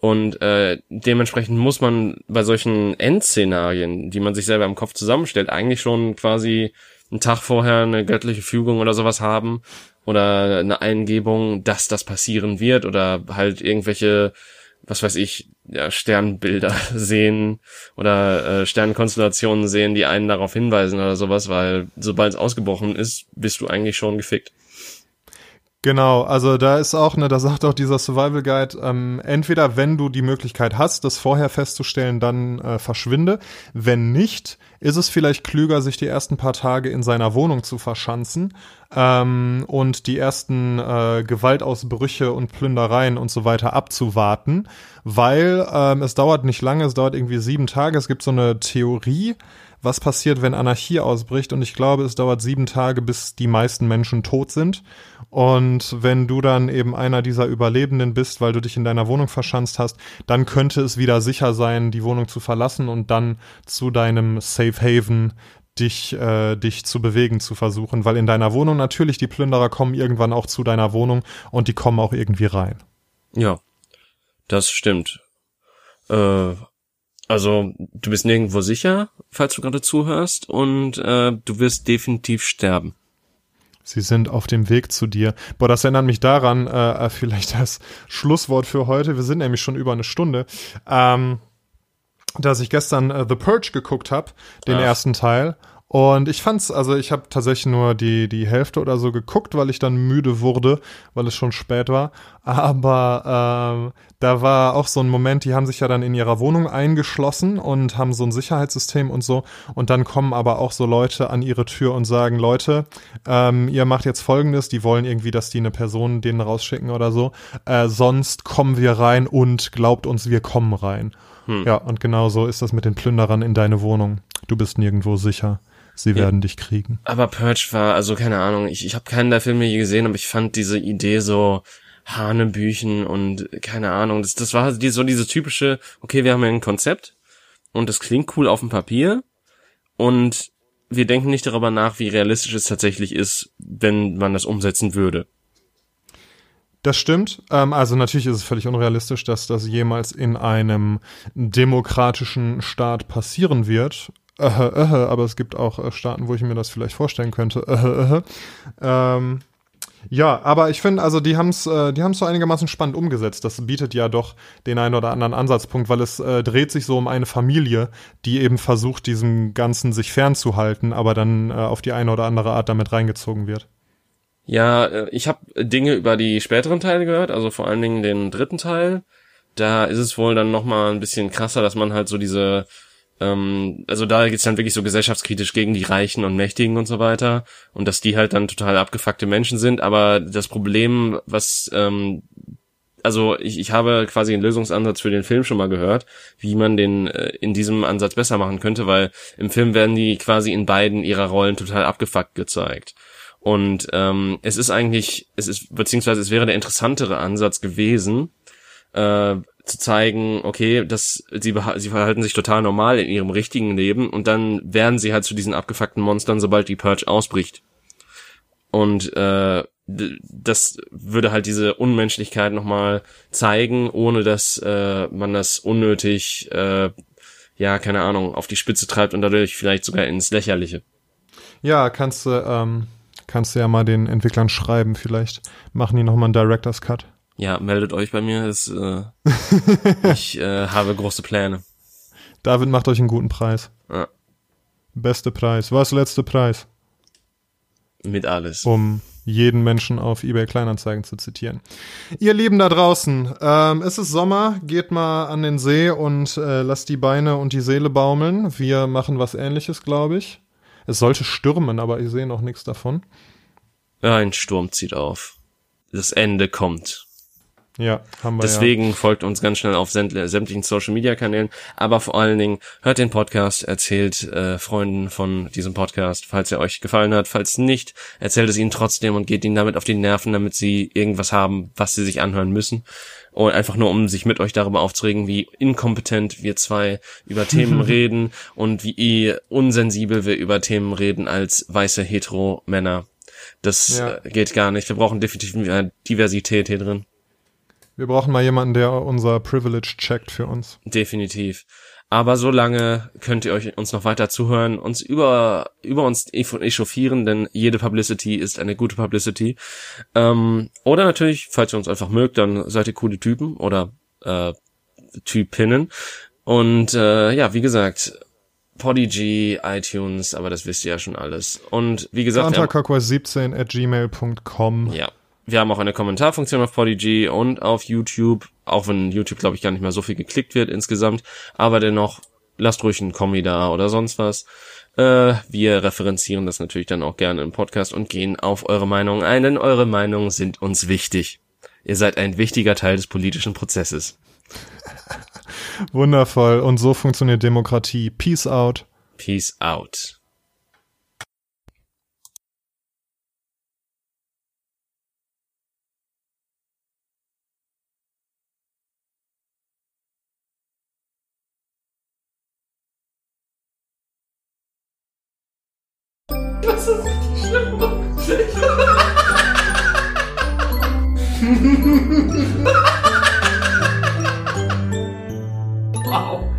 Und äh, dementsprechend muss man bei solchen Endszenarien, die man sich selber im Kopf zusammenstellt, eigentlich schon quasi einen Tag vorher eine göttliche Fügung oder sowas haben oder eine Eingebung, dass das passieren wird oder halt irgendwelche, was weiß ich, ja, Sternbilder sehen oder äh, Sternkonstellationen sehen, die einen darauf hinweisen oder sowas, weil sobald es ausgebrochen ist, bist du eigentlich schon gefickt. Genau, also da ist auch, ne, da sagt auch dieser Survival Guide, ähm, entweder wenn du die Möglichkeit hast, das vorher festzustellen, dann äh, verschwinde. Wenn nicht, ist es vielleicht klüger, sich die ersten paar Tage in seiner Wohnung zu verschanzen ähm, und die ersten äh, Gewaltausbrüche und Plündereien und so weiter abzuwarten, weil ähm, es dauert nicht lange, es dauert irgendwie sieben Tage. Es gibt so eine Theorie, was passiert, wenn Anarchie ausbricht. Und ich glaube, es dauert sieben Tage, bis die meisten Menschen tot sind. Und wenn du dann eben einer dieser Überlebenden bist, weil du dich in deiner Wohnung verschanzt hast, dann könnte es wieder sicher sein, die Wohnung zu verlassen und dann zu deinem Safe Haven dich, äh, dich zu bewegen, zu versuchen. Weil in deiner Wohnung natürlich die Plünderer kommen irgendwann auch zu deiner Wohnung und die kommen auch irgendwie rein. Ja, das stimmt. Äh, also du bist nirgendwo sicher, falls du gerade zuhörst, und äh, du wirst definitiv sterben. Sie sind auf dem Weg zu dir. Boah, das erinnert mich daran, äh, vielleicht das Schlusswort für heute. Wir sind nämlich schon über eine Stunde. Ähm, dass ich gestern äh, The Purge geguckt habe, den Ach. ersten Teil. Und ich fand's, also ich habe tatsächlich nur die, die Hälfte oder so geguckt, weil ich dann müde wurde, weil es schon spät war. Aber ähm, da war auch so ein Moment, die haben sich ja dann in ihrer Wohnung eingeschlossen und haben so ein Sicherheitssystem und so. Und dann kommen aber auch so Leute an ihre Tür und sagen, Leute, ähm, ihr macht jetzt folgendes, die wollen irgendwie, dass die eine Person denen rausschicken oder so. Äh, sonst kommen wir rein und glaubt uns, wir kommen rein. Hm. Ja, und genau so ist das mit den Plünderern in deine Wohnung. Du bist nirgendwo sicher. Sie werden ja. dich kriegen. Aber Purge war, also keine Ahnung, ich, ich habe keinen der Filme je gesehen, aber ich fand diese Idee so Hanebüchen und keine Ahnung, das, das war die, so diese typische, okay, wir haben ja ein Konzept und das klingt cool auf dem Papier und wir denken nicht darüber nach, wie realistisch es tatsächlich ist, wenn man das umsetzen würde. Das stimmt. Ähm, also natürlich ist es völlig unrealistisch, dass das jemals in einem demokratischen Staat passieren wird. Äh, äh, aber es gibt auch äh, Staaten, wo ich mir das vielleicht vorstellen könnte. Äh, äh, ähm, ja, aber ich finde, also die haben es äh, die haben's so einigermaßen spannend umgesetzt. Das bietet ja doch den einen oder anderen Ansatzpunkt, weil es äh, dreht sich so um eine Familie, die eben versucht, diesem Ganzen sich fernzuhalten, aber dann äh, auf die eine oder andere Art damit reingezogen wird. Ja, äh, ich habe Dinge über die späteren Teile gehört, also vor allen Dingen den dritten Teil. Da ist es wohl dann noch mal ein bisschen krasser, dass man halt so diese ähm, also da geht's dann wirklich so gesellschaftskritisch gegen die Reichen und Mächtigen und so weiter und dass die halt dann total abgefuckte Menschen sind. Aber das Problem, was ähm, also ich, ich habe quasi einen Lösungsansatz für den Film schon mal gehört, wie man den äh, in diesem Ansatz besser machen könnte, weil im Film werden die quasi in beiden ihrer Rollen total abgefuckt gezeigt. Und ähm, es ist eigentlich, es ist, beziehungsweise es wäre der interessantere Ansatz gewesen, äh, zu zeigen, okay, dass sie, sie verhalten sich total normal in ihrem richtigen Leben und dann werden sie halt zu diesen abgefuckten Monstern, sobald die Purge ausbricht. Und äh, das würde halt diese Unmenschlichkeit nochmal zeigen, ohne dass äh, man das unnötig, äh, ja, keine Ahnung, auf die Spitze treibt und dadurch vielleicht sogar ins Lächerliche. Ja, kannst du, ähm, kannst du ja mal den Entwicklern schreiben, vielleicht machen die nochmal einen Director's Cut. Ja, meldet euch bei mir. Es, äh, ich äh, habe große Pläne. David macht euch einen guten Preis. Ja. Beste Preis. Was letzte Preis? Mit alles. Um jeden Menschen auf eBay Kleinanzeigen zu zitieren. Ihr Lieben da draußen, ähm, es ist Sommer, geht mal an den See und äh, lasst die Beine und die Seele baumeln. Wir machen was ähnliches, glaube ich. Es sollte stürmen, aber ich sehe noch nichts davon. Ein Sturm zieht auf. Das Ende kommt. Ja, haben wir Deswegen ja. folgt uns ganz schnell auf sämtlichen Social Media Kanälen, aber vor allen Dingen hört den Podcast, erzählt äh, Freunden von diesem Podcast, falls er euch gefallen hat. Falls nicht, erzählt es ihnen trotzdem und geht ihnen damit auf die Nerven, damit sie irgendwas haben, was sie sich anhören müssen. Und einfach nur, um sich mit euch darüber aufzuregen, wie inkompetent wir zwei über Themen reden und wie unsensibel wir über Themen reden als weiße Hetero-Männer. Das ja. Äh, geht gar nicht. Wir brauchen definitiv Diversität hier drin. Wir brauchen mal jemanden, der unser Privilege checkt für uns. Definitiv. Aber solange könnt ihr euch uns noch weiter zuhören, uns über, über uns echauffieren, denn jede Publicity ist eine gute Publicity. Ähm, oder natürlich, falls ihr uns einfach mögt, dann seid ihr coole Typen oder äh, Typinnen. Und äh, ja, wie gesagt, Podigy, iTunes, aber das wisst ihr ja schon alles. Und wie gesagt, 17 at gmail.com. Ja, wir haben auch eine Kommentarfunktion auf Podigy und auf YouTube, auch wenn YouTube, glaube ich, gar nicht mehr so viel geklickt wird insgesamt. Aber dennoch, lasst ruhig einen Kommi da oder sonst was. Äh, wir referenzieren das natürlich dann auch gerne im Podcast und gehen auf eure Meinung ein, denn eure Meinungen sind uns wichtig. Ihr seid ein wichtiger Teil des politischen Prozesses. Wundervoll. Und so funktioniert Demokratie. Peace out. Peace out. was Das ist richtig schlimm. wow.